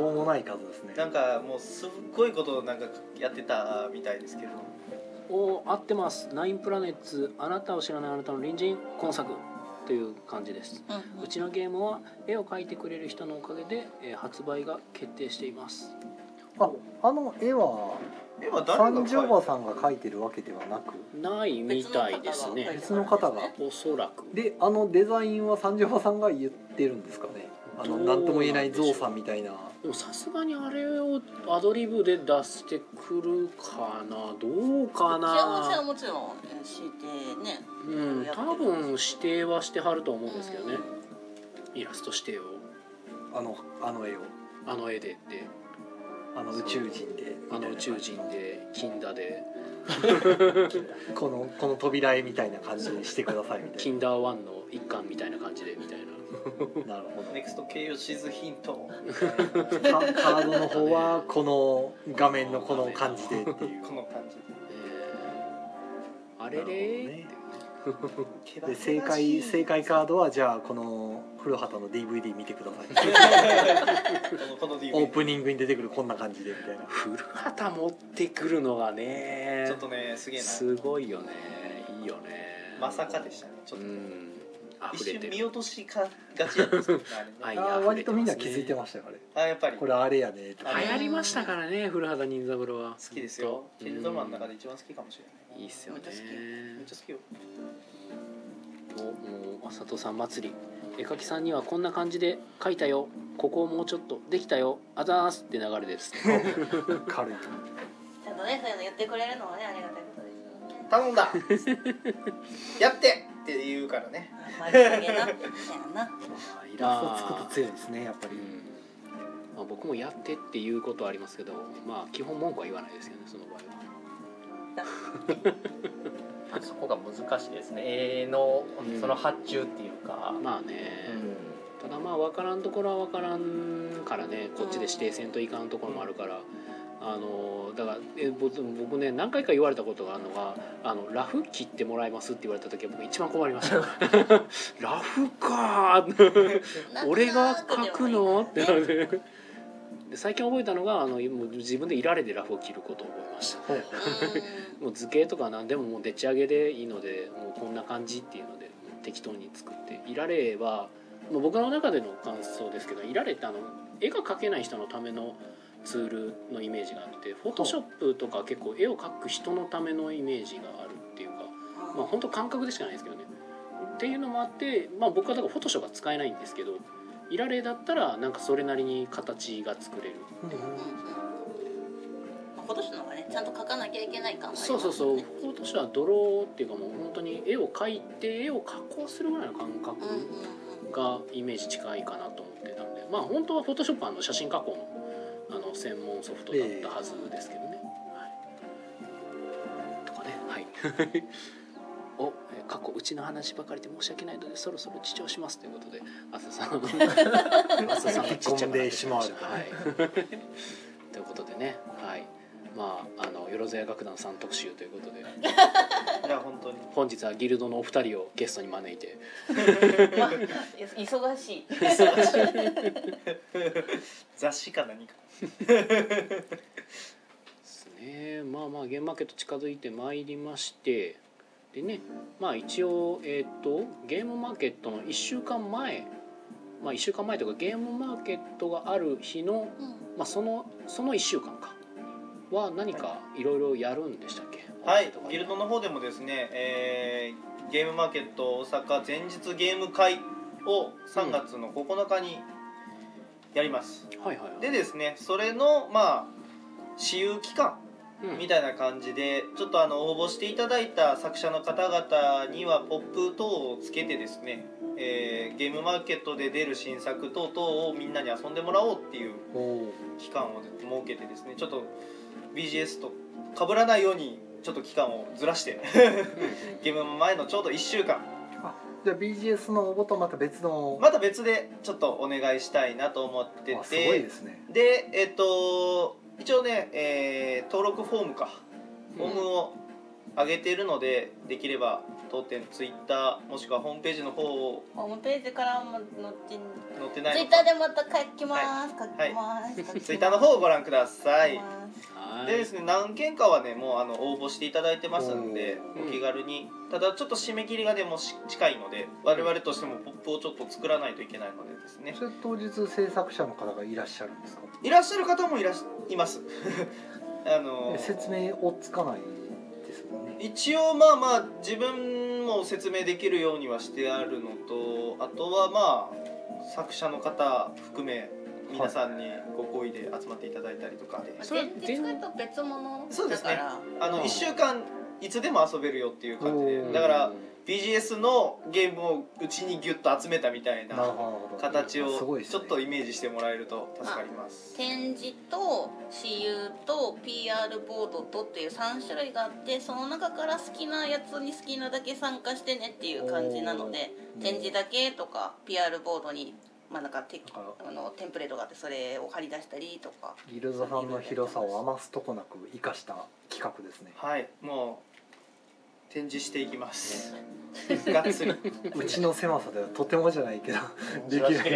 Speaker 2: 途方もない数ですね。
Speaker 3: なんかもうすっごいことをなんかやってたみたいですけど。
Speaker 1: お合ってます。ナインプラネッツあなたを知らないあなたの隣人今作という感じです。うちのゲームは絵を描いてくれる人のおかげで、えー発売が決定しています。
Speaker 2: ああの絵は
Speaker 3: 絵は誰が
Speaker 2: 三条馬さんが描いてるわけではなく
Speaker 1: ないみたいですね。
Speaker 2: 別の方が。
Speaker 1: おそらく。
Speaker 2: であのデザインは三条馬さんが言ってるんですかね。あの何とも言えないゾウさんみたいな
Speaker 1: でもさすがにあれをアドリブで出してくるかなどうか
Speaker 4: 幸せは
Speaker 1: な
Speaker 4: もちろんしてね。
Speaker 1: うん多分指定はしてはると思うんですけどね。
Speaker 4: うん
Speaker 1: イラスト指定を。
Speaker 2: あのあの絵を。
Speaker 1: あの絵でって。
Speaker 2: あの宇宙人で。
Speaker 1: あの宇宙人で金田で。
Speaker 2: このこの扉絵みたいな感じにしてくださいみたい
Speaker 1: キンダーワンの一巻みたいな感じでみたいな
Speaker 2: ななるほど。
Speaker 3: ネクスト形容シズヒント
Speaker 2: カカードの方はこの画面のこの感じでっていう。
Speaker 3: この感じ
Speaker 1: えー。あれれーって。
Speaker 3: で
Speaker 2: で正解正解カードはじゃあこの古畑の DVD 見てください。
Speaker 3: このこの DVD
Speaker 2: オープニングに出てくるこんな感じで。みたいな
Speaker 1: 古畑持ってくるのがね。
Speaker 3: ちょっとねすげえな。
Speaker 1: すごいよね。いいよね。
Speaker 3: まさかでしたね。ちょっと。
Speaker 1: うん
Speaker 3: 一
Speaker 1: 溢れてる。
Speaker 3: 瞬見落としかがちやったんですけどねあれね。
Speaker 1: 愛
Speaker 2: あー割とみんな気づいてましたよあれ。
Speaker 3: あやっぱり。
Speaker 2: これあれやねとか。
Speaker 3: あ
Speaker 1: 流行りましたからね古畑任三郎は。
Speaker 3: 好きですよ。チ
Speaker 1: うん
Speaker 3: ルドマンの中で一番好きかもしれない。
Speaker 1: いいっすよね
Speaker 3: めっちゃ好きめっちゃ好きよ
Speaker 1: おもうあさとさん祭り絵描きさんにはこんな感じで描いたよ。ここをもうちょっとできたよ。あざーすって流れです。
Speaker 2: 軽い
Speaker 4: ちゃんとねそういうの言ってくれるのはねありがたい
Speaker 3: 頼んだ。やってって言うからね。
Speaker 2: イラストつくと強いですねやっぱり。
Speaker 1: うんまあ、僕もやってっていうことはありますけどまあ基本文句は言わないですよねその場合は。
Speaker 5: そこが難しいですね。絵のその発注っていうか、
Speaker 1: まあね、
Speaker 5: うん。
Speaker 1: ただまあ分からんところは分からんからねこっちで指定せんといかんところもあるから、あのだからえ僕僕ね何回か言われたことがあるのが「あのラフ切ってもらえます?」って言われた時は僕一番困りました。ラフか。ー 俺が書くの？ってなる。で最近覚えたのがあのもう自分でいられでラフを切ることを覚えました。もう図形とか何でももうでっち上げでいいのでもうこんな感じっていうので適当に作っていられはもう僕の中での感想ですけどいられってあの絵が描けない人のためのツールのイメージがあってフォトショップとか結構絵を描く人のためのイメージがあるっていうかまあ本当感覚でしかないですけどね。っていうのもあって、まあ、僕はだからフォトショーが使えないんですけどいられだったらなんかそれなりに形が作れる。
Speaker 4: 今年の方がねちゃんと描かなきゃいけない感はあります
Speaker 1: そうそうそう。
Speaker 4: ね
Speaker 1: フォトショーはドローっていうかもう本当に絵を描いて絵を加工するぐらいの感覚がイメージ近いかなと思ってたんで。まあ本当はフォトショップはあの写真加工のあの専門ソフトだったはずですけどね、はい、とかね。はい。おえ過去うちの話ばかりで申し訳ないのでそろそろ自重しますということで浅田さん。浅田さんがちっちゃくなってきましたはい。ということでね。はい。まああのよろずや楽団さん特集ということで。
Speaker 3: いや本当に。
Speaker 1: 本日はギルドのお二人をゲストに招いて。
Speaker 4: まあ忙しい。
Speaker 3: 雑誌か何か
Speaker 1: ですね。まあまあゲームマーケット近づいてまいりまして。でねまあ一応えっ、とゲームマーケットの1週間前。まあ、1週間前とかゲームマーケットがある日の、
Speaker 4: うん。
Speaker 1: まあ、そのその1週間か。は何かい。ろいろやるんでしたっけ？
Speaker 3: はい。
Speaker 1: とか
Speaker 3: ギルドの方でもですね、えーゲームマーケット大阪前日ゲーム会を3月の9日にやります、
Speaker 1: はいはいはい。
Speaker 3: でですねそれのまあ私有期間
Speaker 1: うん。
Speaker 3: みたいな感じでちょっとあの応募していただいた作者の方々にはポップ等をつけてですね、えーゲームマーケットで出る新作等々をみんなに遊んでもらおうっていう
Speaker 2: お
Speaker 3: 期間を設けてですねちょっと BGS と被らないようにちょっと期間をずらして ゲーム前のちょうど1週間
Speaker 2: じゃあ BGS の応募とまた別の
Speaker 3: また別でちょっとお願いしたいなと思って
Speaker 2: あすごい
Speaker 3: て
Speaker 2: ですね
Speaker 3: でえっと一応ね、えー登録フォームか。フォームを上げているのでできれば当店ツイッターもしくはホームページの方を
Speaker 4: ホームページからも載って
Speaker 3: 載ってない
Speaker 4: ツイッ
Speaker 3: の
Speaker 4: ターでまた書きます、書きます、書きます。
Speaker 3: ツイッターの方をご覧ください。
Speaker 4: 書きます。
Speaker 1: はい
Speaker 3: でですね何件かはねもうあの応募していただいてますんで
Speaker 1: うん。
Speaker 3: お気軽に。ただちょっと締め切りがでもし近いので我々としてもポップをちょっと作らないといけないのでですね。
Speaker 2: それ当日制作者の方がいらっしゃるんですか？
Speaker 3: いらっしゃる方もいらっしいます。あの
Speaker 2: 説明をつかない？
Speaker 3: 一応まあまあ自分も説明できるようにはしてあるのとあとはまあ作者の方含め皆さんにご好意で集まっていただいたりとかで、
Speaker 1: それ
Speaker 4: 前日会と別物
Speaker 3: そうですね。
Speaker 4: だから
Speaker 3: あの
Speaker 1: うん。
Speaker 3: 1週間いつでも遊べるよっていう感じで。だから BGS のゲームをうちにギュッと集めたみたい
Speaker 2: な
Speaker 3: 形をちょっとイメージしてもらえると助かります。
Speaker 4: 展示と私有と PR ボードとっていう3種類があってその中から好きなやつに好きなだけ参加してねっていう感じなので展示だけとか PR ボードにまあなんかテあのテンプレートがあってそれを貼り出したりとか。
Speaker 2: ギルドさんの広さを余すとこなく生かした企画ですね。
Speaker 3: はいもう展示していきます。がっつり。
Speaker 2: うちの狭さではとてもじゃないけどでき
Speaker 5: ない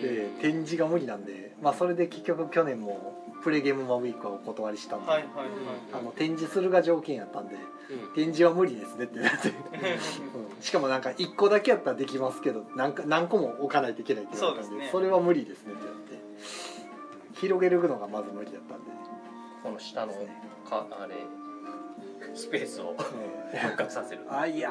Speaker 5: で
Speaker 2: 展示が無理なんでまあそれで結局去年もプレゲームマウィークはお断りしたんで、
Speaker 3: はいはいはい。
Speaker 2: あの展示するが条件やったんで
Speaker 1: うん。
Speaker 2: 展示は無理ですねってなって、うん。しかもなんか1個だけやったらできますけど何か何個も置かないといけないって言われたんで
Speaker 3: そね。
Speaker 2: それは無理ですねってなって。うん。広げるのがまず無理だったんで。
Speaker 5: この下のかあれスペースを
Speaker 2: え
Speaker 5: 復活させる。
Speaker 2: えあいや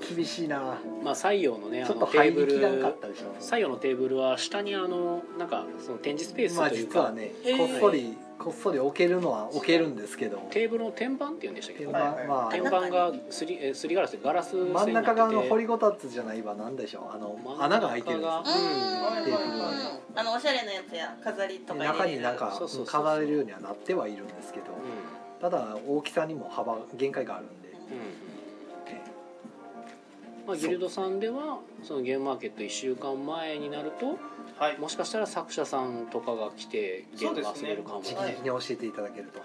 Speaker 2: ー厳しいな。
Speaker 1: まあ採用のねあ
Speaker 2: ちょっと
Speaker 1: のテーブル
Speaker 2: たでしょ。
Speaker 1: 採用のテーブルは下にあのなんかその展示スペース
Speaker 2: まあ
Speaker 1: というか、
Speaker 2: 実はね
Speaker 4: へー。
Speaker 2: こっそりこっそり置けるのは置けるんですけど。
Speaker 1: テーブルの天板っていうんでしたっけ？
Speaker 2: 天
Speaker 1: ど
Speaker 2: 板まあ
Speaker 1: 天板がすりえすりガラスでガラス
Speaker 2: 真ん中側の掘りごたつじゃないわなんでしょう。あの穴が開いてるん。ですよ
Speaker 4: うん。
Speaker 3: はい
Speaker 2: テーブル
Speaker 4: あのおしゃれなやつや飾りとか
Speaker 2: で
Speaker 4: 入れれる
Speaker 2: 中になん。か飾れるようにはなってはいるん。ですけど
Speaker 1: う
Speaker 2: ただ大きさにも幅限界があるんで、
Speaker 1: んうん。
Speaker 2: え
Speaker 1: まあ、ギルドさんではそのゲームマーケット1週間前になると
Speaker 3: はい。
Speaker 1: もしかしたら作者さんとかが来てゲームが遊べるかも。
Speaker 2: え直々に教えていただけると、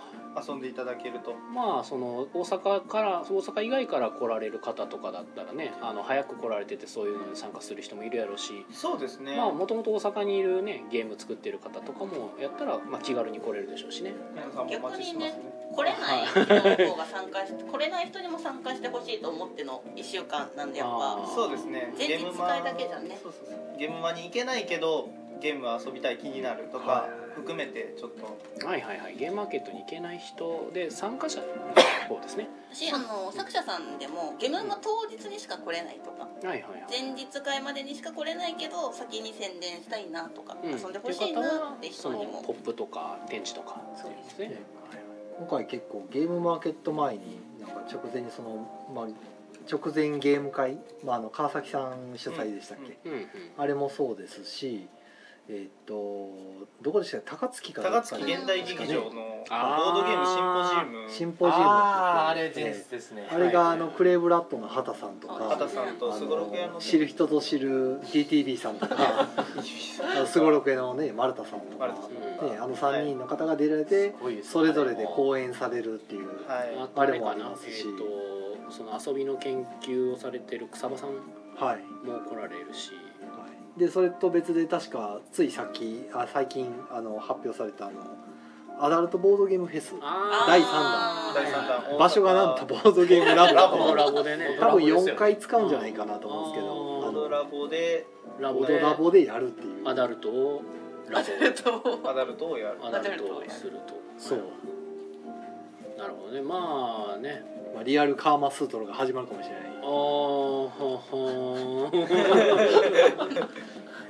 Speaker 3: 遊んでいただけると。
Speaker 1: まあその大阪から大阪以外から来られる方とかだったらねあの早く来られててそういうのに参加する人もいるやろうし。
Speaker 3: そうですね。
Speaker 1: まあもともと大阪にいるねゲーム作ってる方とかもやったら、まあ、気軽に来れるでしょうしね。
Speaker 3: 皆さんもお待ちしてますね。
Speaker 4: 来れない人の方が参加し 来れない人にも参加してほしいと思っての1週間なんでやっ
Speaker 1: あ
Speaker 4: ぱ。
Speaker 3: そうですね。
Speaker 4: 前日
Speaker 3: ゲームマ
Speaker 4: 使いだけじゃね。
Speaker 3: そうそうそう。ゲームマに行けないけどゲーム遊びたい気になるとか
Speaker 2: はい。
Speaker 3: 含めてちょっと。
Speaker 1: はいはいはい。ゲームマーケットに行けない人で参加者の方ですね。
Speaker 4: しあの作者さんでもゲームの当日にしか来れないとか
Speaker 1: はいはいはい。
Speaker 4: 前日会までにしか来れないけど先に宣伝したいなとか、
Speaker 1: うん。
Speaker 4: 遊んでほしいなって人にも。
Speaker 1: ポップとか展示とか
Speaker 4: そうです
Speaker 1: ね。
Speaker 2: ね今回結構ゲームマーケット前になんか直前にその、まあ、直前ゲーム会、まあ、あの川崎さん主催でしたっけ、
Speaker 3: うん
Speaker 1: うんうん。
Speaker 2: あれもそうですしえーっとどこでしたっけ？高槻かど
Speaker 3: 高槻現代劇場のボ
Speaker 1: あー。
Speaker 3: ードゲームシンポジウム。
Speaker 2: シンポジウム。
Speaker 5: あああれですね。
Speaker 2: あれがあの
Speaker 1: はい
Speaker 2: クレーブラッドの畑さんとか。
Speaker 3: 畑さんとすごろく屋の
Speaker 2: あ知る人ぞ知る DTV さんとか。あ のすごろく屋のね丸田さんとか。ね、あの3人の方が出られてそれぞれで講演されるっていう
Speaker 3: はい。
Speaker 1: あれ
Speaker 2: もあり
Speaker 1: な
Speaker 2: ますし。
Speaker 1: えっ、とその遊びの研究をされてる草場さん
Speaker 2: はい。
Speaker 1: も来られるし。
Speaker 2: はいでそれと別で確かついさっきあ最近あの発表されたあのアダルトボードゲームフェス
Speaker 1: あ
Speaker 2: 第三
Speaker 4: あー
Speaker 3: 第三弾。
Speaker 2: 場所がなんとボードゲームラボ。
Speaker 3: ラボ。
Speaker 1: コラボでね。
Speaker 2: 多分4回使うんじゃないかなと思うんですけど
Speaker 1: あー
Speaker 2: あ
Speaker 3: ドラボで。
Speaker 1: ラボで
Speaker 2: ラボでやるっていう。
Speaker 1: アダルトをラボ。
Speaker 3: アダルトをやる。
Speaker 1: アダルトをすると。
Speaker 2: そう、
Speaker 1: なるほどね。まあね。
Speaker 2: まあ、リアルカーマスートロが始まるかもしれない
Speaker 1: あーほほー。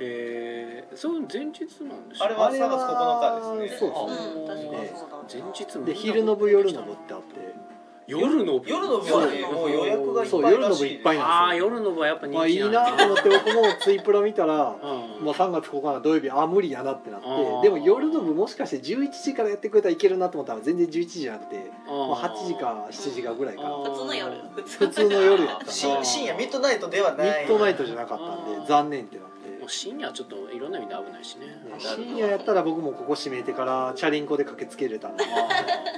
Speaker 1: へえそう前日なんです
Speaker 3: あれは3月9日ですね。
Speaker 2: そう
Speaker 1: あ
Speaker 2: ですね
Speaker 4: うん確かに
Speaker 2: ね
Speaker 4: そうだ
Speaker 1: 前日
Speaker 2: で昼の部夜の部ってあって
Speaker 1: 夜の部
Speaker 3: 夜の部はねもう。予約がいっ
Speaker 2: そう
Speaker 3: ぱい
Speaker 2: 夜の部いっぱい
Speaker 3: らしいです
Speaker 1: ああ夜の部はやっぱ人
Speaker 2: まあいい
Speaker 1: 気な
Speaker 2: と思って僕もツイプラ見たら
Speaker 1: うん。
Speaker 2: もう3月9日土曜日あ無理やなってなってでも夜の部もしかして11時からやってくれたらいけるなと思ったら全然11時じゃなくて
Speaker 1: あ
Speaker 2: もう8時か7時かぐらいか
Speaker 1: あー。
Speaker 4: 普通の夜。
Speaker 2: 普通の夜やった
Speaker 3: 深 深夜ミッドナイトでは
Speaker 2: ミ
Speaker 3: ない。
Speaker 2: ッドナイトじゃなかったんで残念ってなって
Speaker 1: 深夜ちょっといろんな意味で危ないしね。
Speaker 2: ね深夜やったら僕もここ閉めてからチャリンコで駆けつけれたんで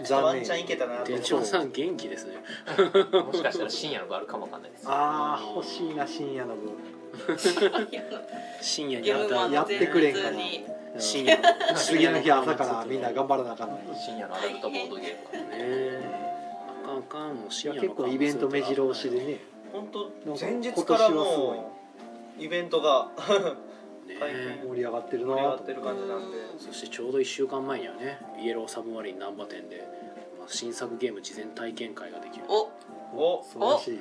Speaker 2: 残念。
Speaker 3: ワンチャンいけたなと。
Speaker 1: 手帳さん元気ですね。
Speaker 5: もしかしたら深夜のがあるかもわかんないです。
Speaker 2: ああ欲しいな深夜の部
Speaker 1: 深夜に
Speaker 2: やってくれんかな
Speaker 1: 深夜。の
Speaker 2: 次の日朝からみんな頑張らなあかんのに。
Speaker 5: 深夜のアダルトボードゲーム。が
Speaker 1: ねあかんあかんもう
Speaker 2: い
Speaker 1: 深夜
Speaker 2: 結構イベント目白押しでね。
Speaker 3: 本当前日から
Speaker 2: 今年はすごい。
Speaker 3: もうイベントが。
Speaker 1: ね。
Speaker 3: 大変
Speaker 2: 盛り上がってるな。
Speaker 3: 盛り上がってる感じなんで。
Speaker 1: そしてちょうど1週間前にはねイエローサブマリン難波店で、まあ、新作ゲーム事前体験会ができる。
Speaker 4: お。
Speaker 3: お。
Speaker 2: 素晴らしい。
Speaker 1: ね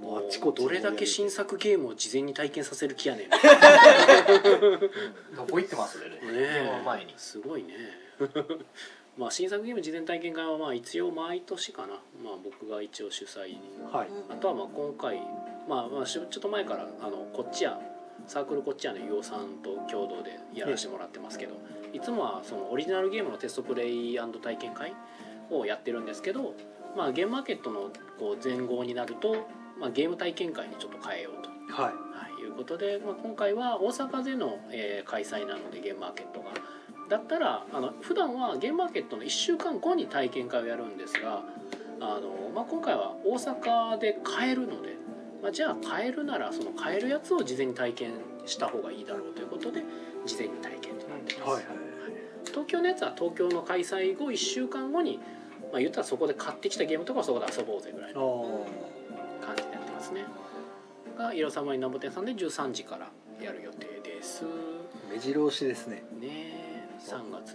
Speaker 2: もう
Speaker 1: もう
Speaker 2: あっちこっちに
Speaker 1: どれだけ新作ゲームを事前に体験させる気やねん。ね
Speaker 5: どこ行ってますね。ゲームの前に。
Speaker 1: すごいね。まあ新作ゲーム事前体験会はまあ一応毎年かな、まあ、僕が一応主催
Speaker 2: はい。
Speaker 1: あとはまあ今回、まあ、まあしちょっと前からあのこっちやサークルこっちやの伊尾さんと共同でやらせてもらってますけどい。つもはそのオリジナルゲームのテストプレイ体験会をやってるんですけど、まあ、ゲームマーケットのこう前後になると、まあ、ゲーム体験会にちょっと変えようと。
Speaker 2: はい。
Speaker 1: はい、いうことで、まあ、今回は大阪での、えー開催なのでゲームマーケットが。だったらあの普段はゲームマーケットの1週間後に体験会をやるんですがあの、まあ、今回は大阪で買えるので、まあ、じゃあ買えるならその買えるやつを事前に体験した方がいいだろうということで事前に体験となってます、
Speaker 2: はいはい。
Speaker 1: 東京のやつは東京の開催後1週間後に、まあ、言ったらそこで買ってきたゲームとかはそこで遊ぼうぜぐらいの
Speaker 2: あ
Speaker 1: 感じでやってますね。が色様に南部店さんで13時からやる予定です。
Speaker 2: ー目白押しですね。
Speaker 1: ねえ。3月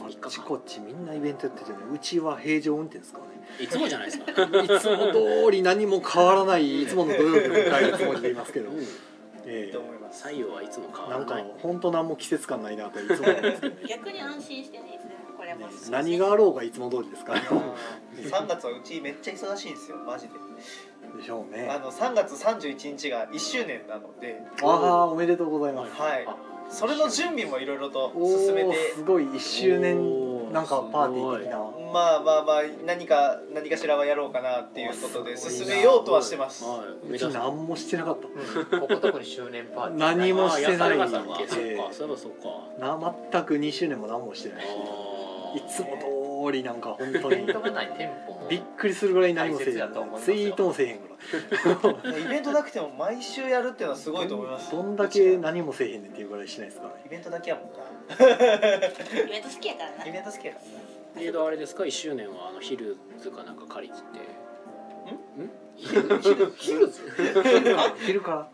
Speaker 2: あ
Speaker 1: 3日間
Speaker 2: っちこっちみんなイベントやっててね。うちは平常運転ですからね
Speaker 1: いつもじゃないですか。
Speaker 2: いつも通り何も変わらないいつもの土曜日を迎えるつもりでいますけど、
Speaker 1: うん。
Speaker 2: え
Speaker 3: と思います。
Speaker 1: 採用はいつも変
Speaker 2: えなんか
Speaker 1: わらない。
Speaker 2: 本当何も季節感ないなといつも思うんですけど。ね
Speaker 4: 逆に安心してねいつでも。来れますし
Speaker 2: 何があろうがいつも通りですから。ね
Speaker 3: 3月はうちめっちゃ忙しいんですよマジで。
Speaker 2: でしょうね。
Speaker 3: あの3月31日が1周年なので。
Speaker 2: ああおめでとうございます。
Speaker 3: はい。
Speaker 1: あ
Speaker 3: それの準備もいろいろと進めて。
Speaker 2: すごい1周
Speaker 1: お
Speaker 2: 年
Speaker 1: ー
Speaker 2: なんかパーティー的な。
Speaker 3: まあまあまあ何か何かしらはやろうかなっていうことで進めようとはしてます。
Speaker 1: はい。
Speaker 2: うち何もしてなかった。
Speaker 5: ここ特に周年パーティー。
Speaker 2: 何もしてない。
Speaker 1: あやったのかそっ
Speaker 2: ええ
Speaker 1: か。そういえばそっか。
Speaker 2: な全く2周年も何もしてないいつも通りなんか本当に。
Speaker 5: イベントがない店舗も。
Speaker 2: びっくりするぐらい何もせえへんツ
Speaker 5: よ。
Speaker 2: イートもせえへんから。
Speaker 3: イベントなくても毎週やるっていうのはすごいと思います。
Speaker 2: どんだけ何もせえへんねんっていうぐらいしないですからね。
Speaker 3: イベントだけやもんな。
Speaker 4: イベント好きやからな。
Speaker 3: イベント好きやから
Speaker 1: けどあれですか？1周年はあのヒルズかなんか借り切って
Speaker 5: ヒルヒル ヒル
Speaker 2: から？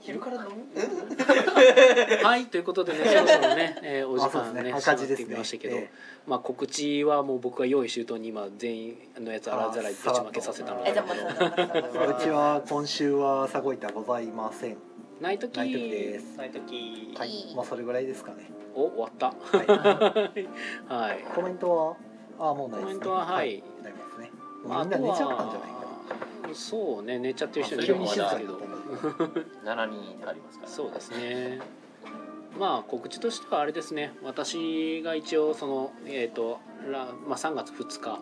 Speaker 3: 昼から飲む？
Speaker 1: はいということでね そろそろね、えーお時間ね
Speaker 2: あそうですね。
Speaker 1: 迫って
Speaker 2: 赤字ですね。
Speaker 1: きましたけど、
Speaker 2: え
Speaker 1: まあ告知はもう僕が用意周到に今全員のやつあらざらいぶちまけさせたので。
Speaker 4: えじゃあもうそうそうそうそう
Speaker 2: うちは今週はさごいたございません。
Speaker 1: ないとき
Speaker 2: ない時です。
Speaker 3: ない時。
Speaker 2: はい。まあそれぐらいですかね。
Speaker 1: お終わった。
Speaker 2: はい。
Speaker 1: はい。
Speaker 2: コメントは？あもうないです、ね、
Speaker 1: コメントははい。
Speaker 2: なりますね。
Speaker 1: ま
Speaker 2: んな寝ちゃったんじゃないか。
Speaker 1: あとはそうね寝ちゃってる人いる
Speaker 2: 急に静
Speaker 1: んですけど
Speaker 5: 7人ありますから。
Speaker 1: そうですね。まあ告知としてはあれですね。私が一応そのえっ、とら、まあ、3月2日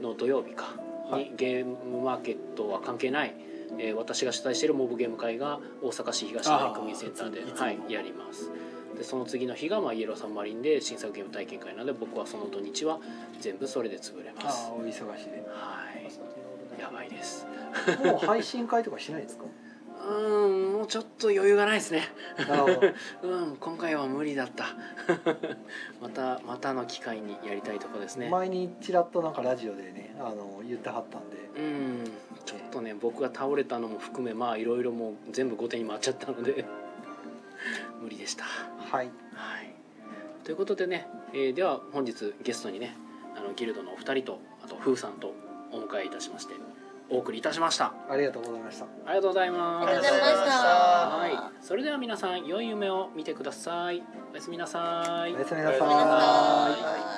Speaker 1: の土曜日か。
Speaker 2: は
Speaker 1: にゲームマーケットは関係ない、えー私が主催しているモブゲーム会が大阪市東成区民センターではい、やります。でその次の日が、まあ、イエローサンマリンで新作ゲーム体験会なので僕はその土日は全部それで潰れます。
Speaker 2: ああお忙しいで
Speaker 1: はい。やばいです。
Speaker 2: もう配信会とかしないですか？
Speaker 1: うーんもうちょっと余裕がないですね。うん今回は無理だった。またまたの機会にやりたいとこですね。
Speaker 2: 前にちらっとなんかラジオでねあの言ってはったんで。
Speaker 1: うんちょっとねね僕が倒れたのも含めまあいろいろもう全部後手に回っちゃったので 無理でした。
Speaker 2: はい。
Speaker 1: はい。ということでね、えーでは本日ゲストにねあのギルドのお二人とあとフーさんとお迎えいたしましてお送りいたしました。
Speaker 2: ありがとうございました。
Speaker 1: ありがとうございます。
Speaker 4: ありがとうございました。
Speaker 1: はい。それでは皆さん良い夢を見てください。おやすみなさい。
Speaker 2: おやすみなさ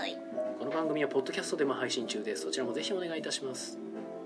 Speaker 4: い。
Speaker 1: この番組はポッドキャストでも配信中です。そちらもぜひお願いいたします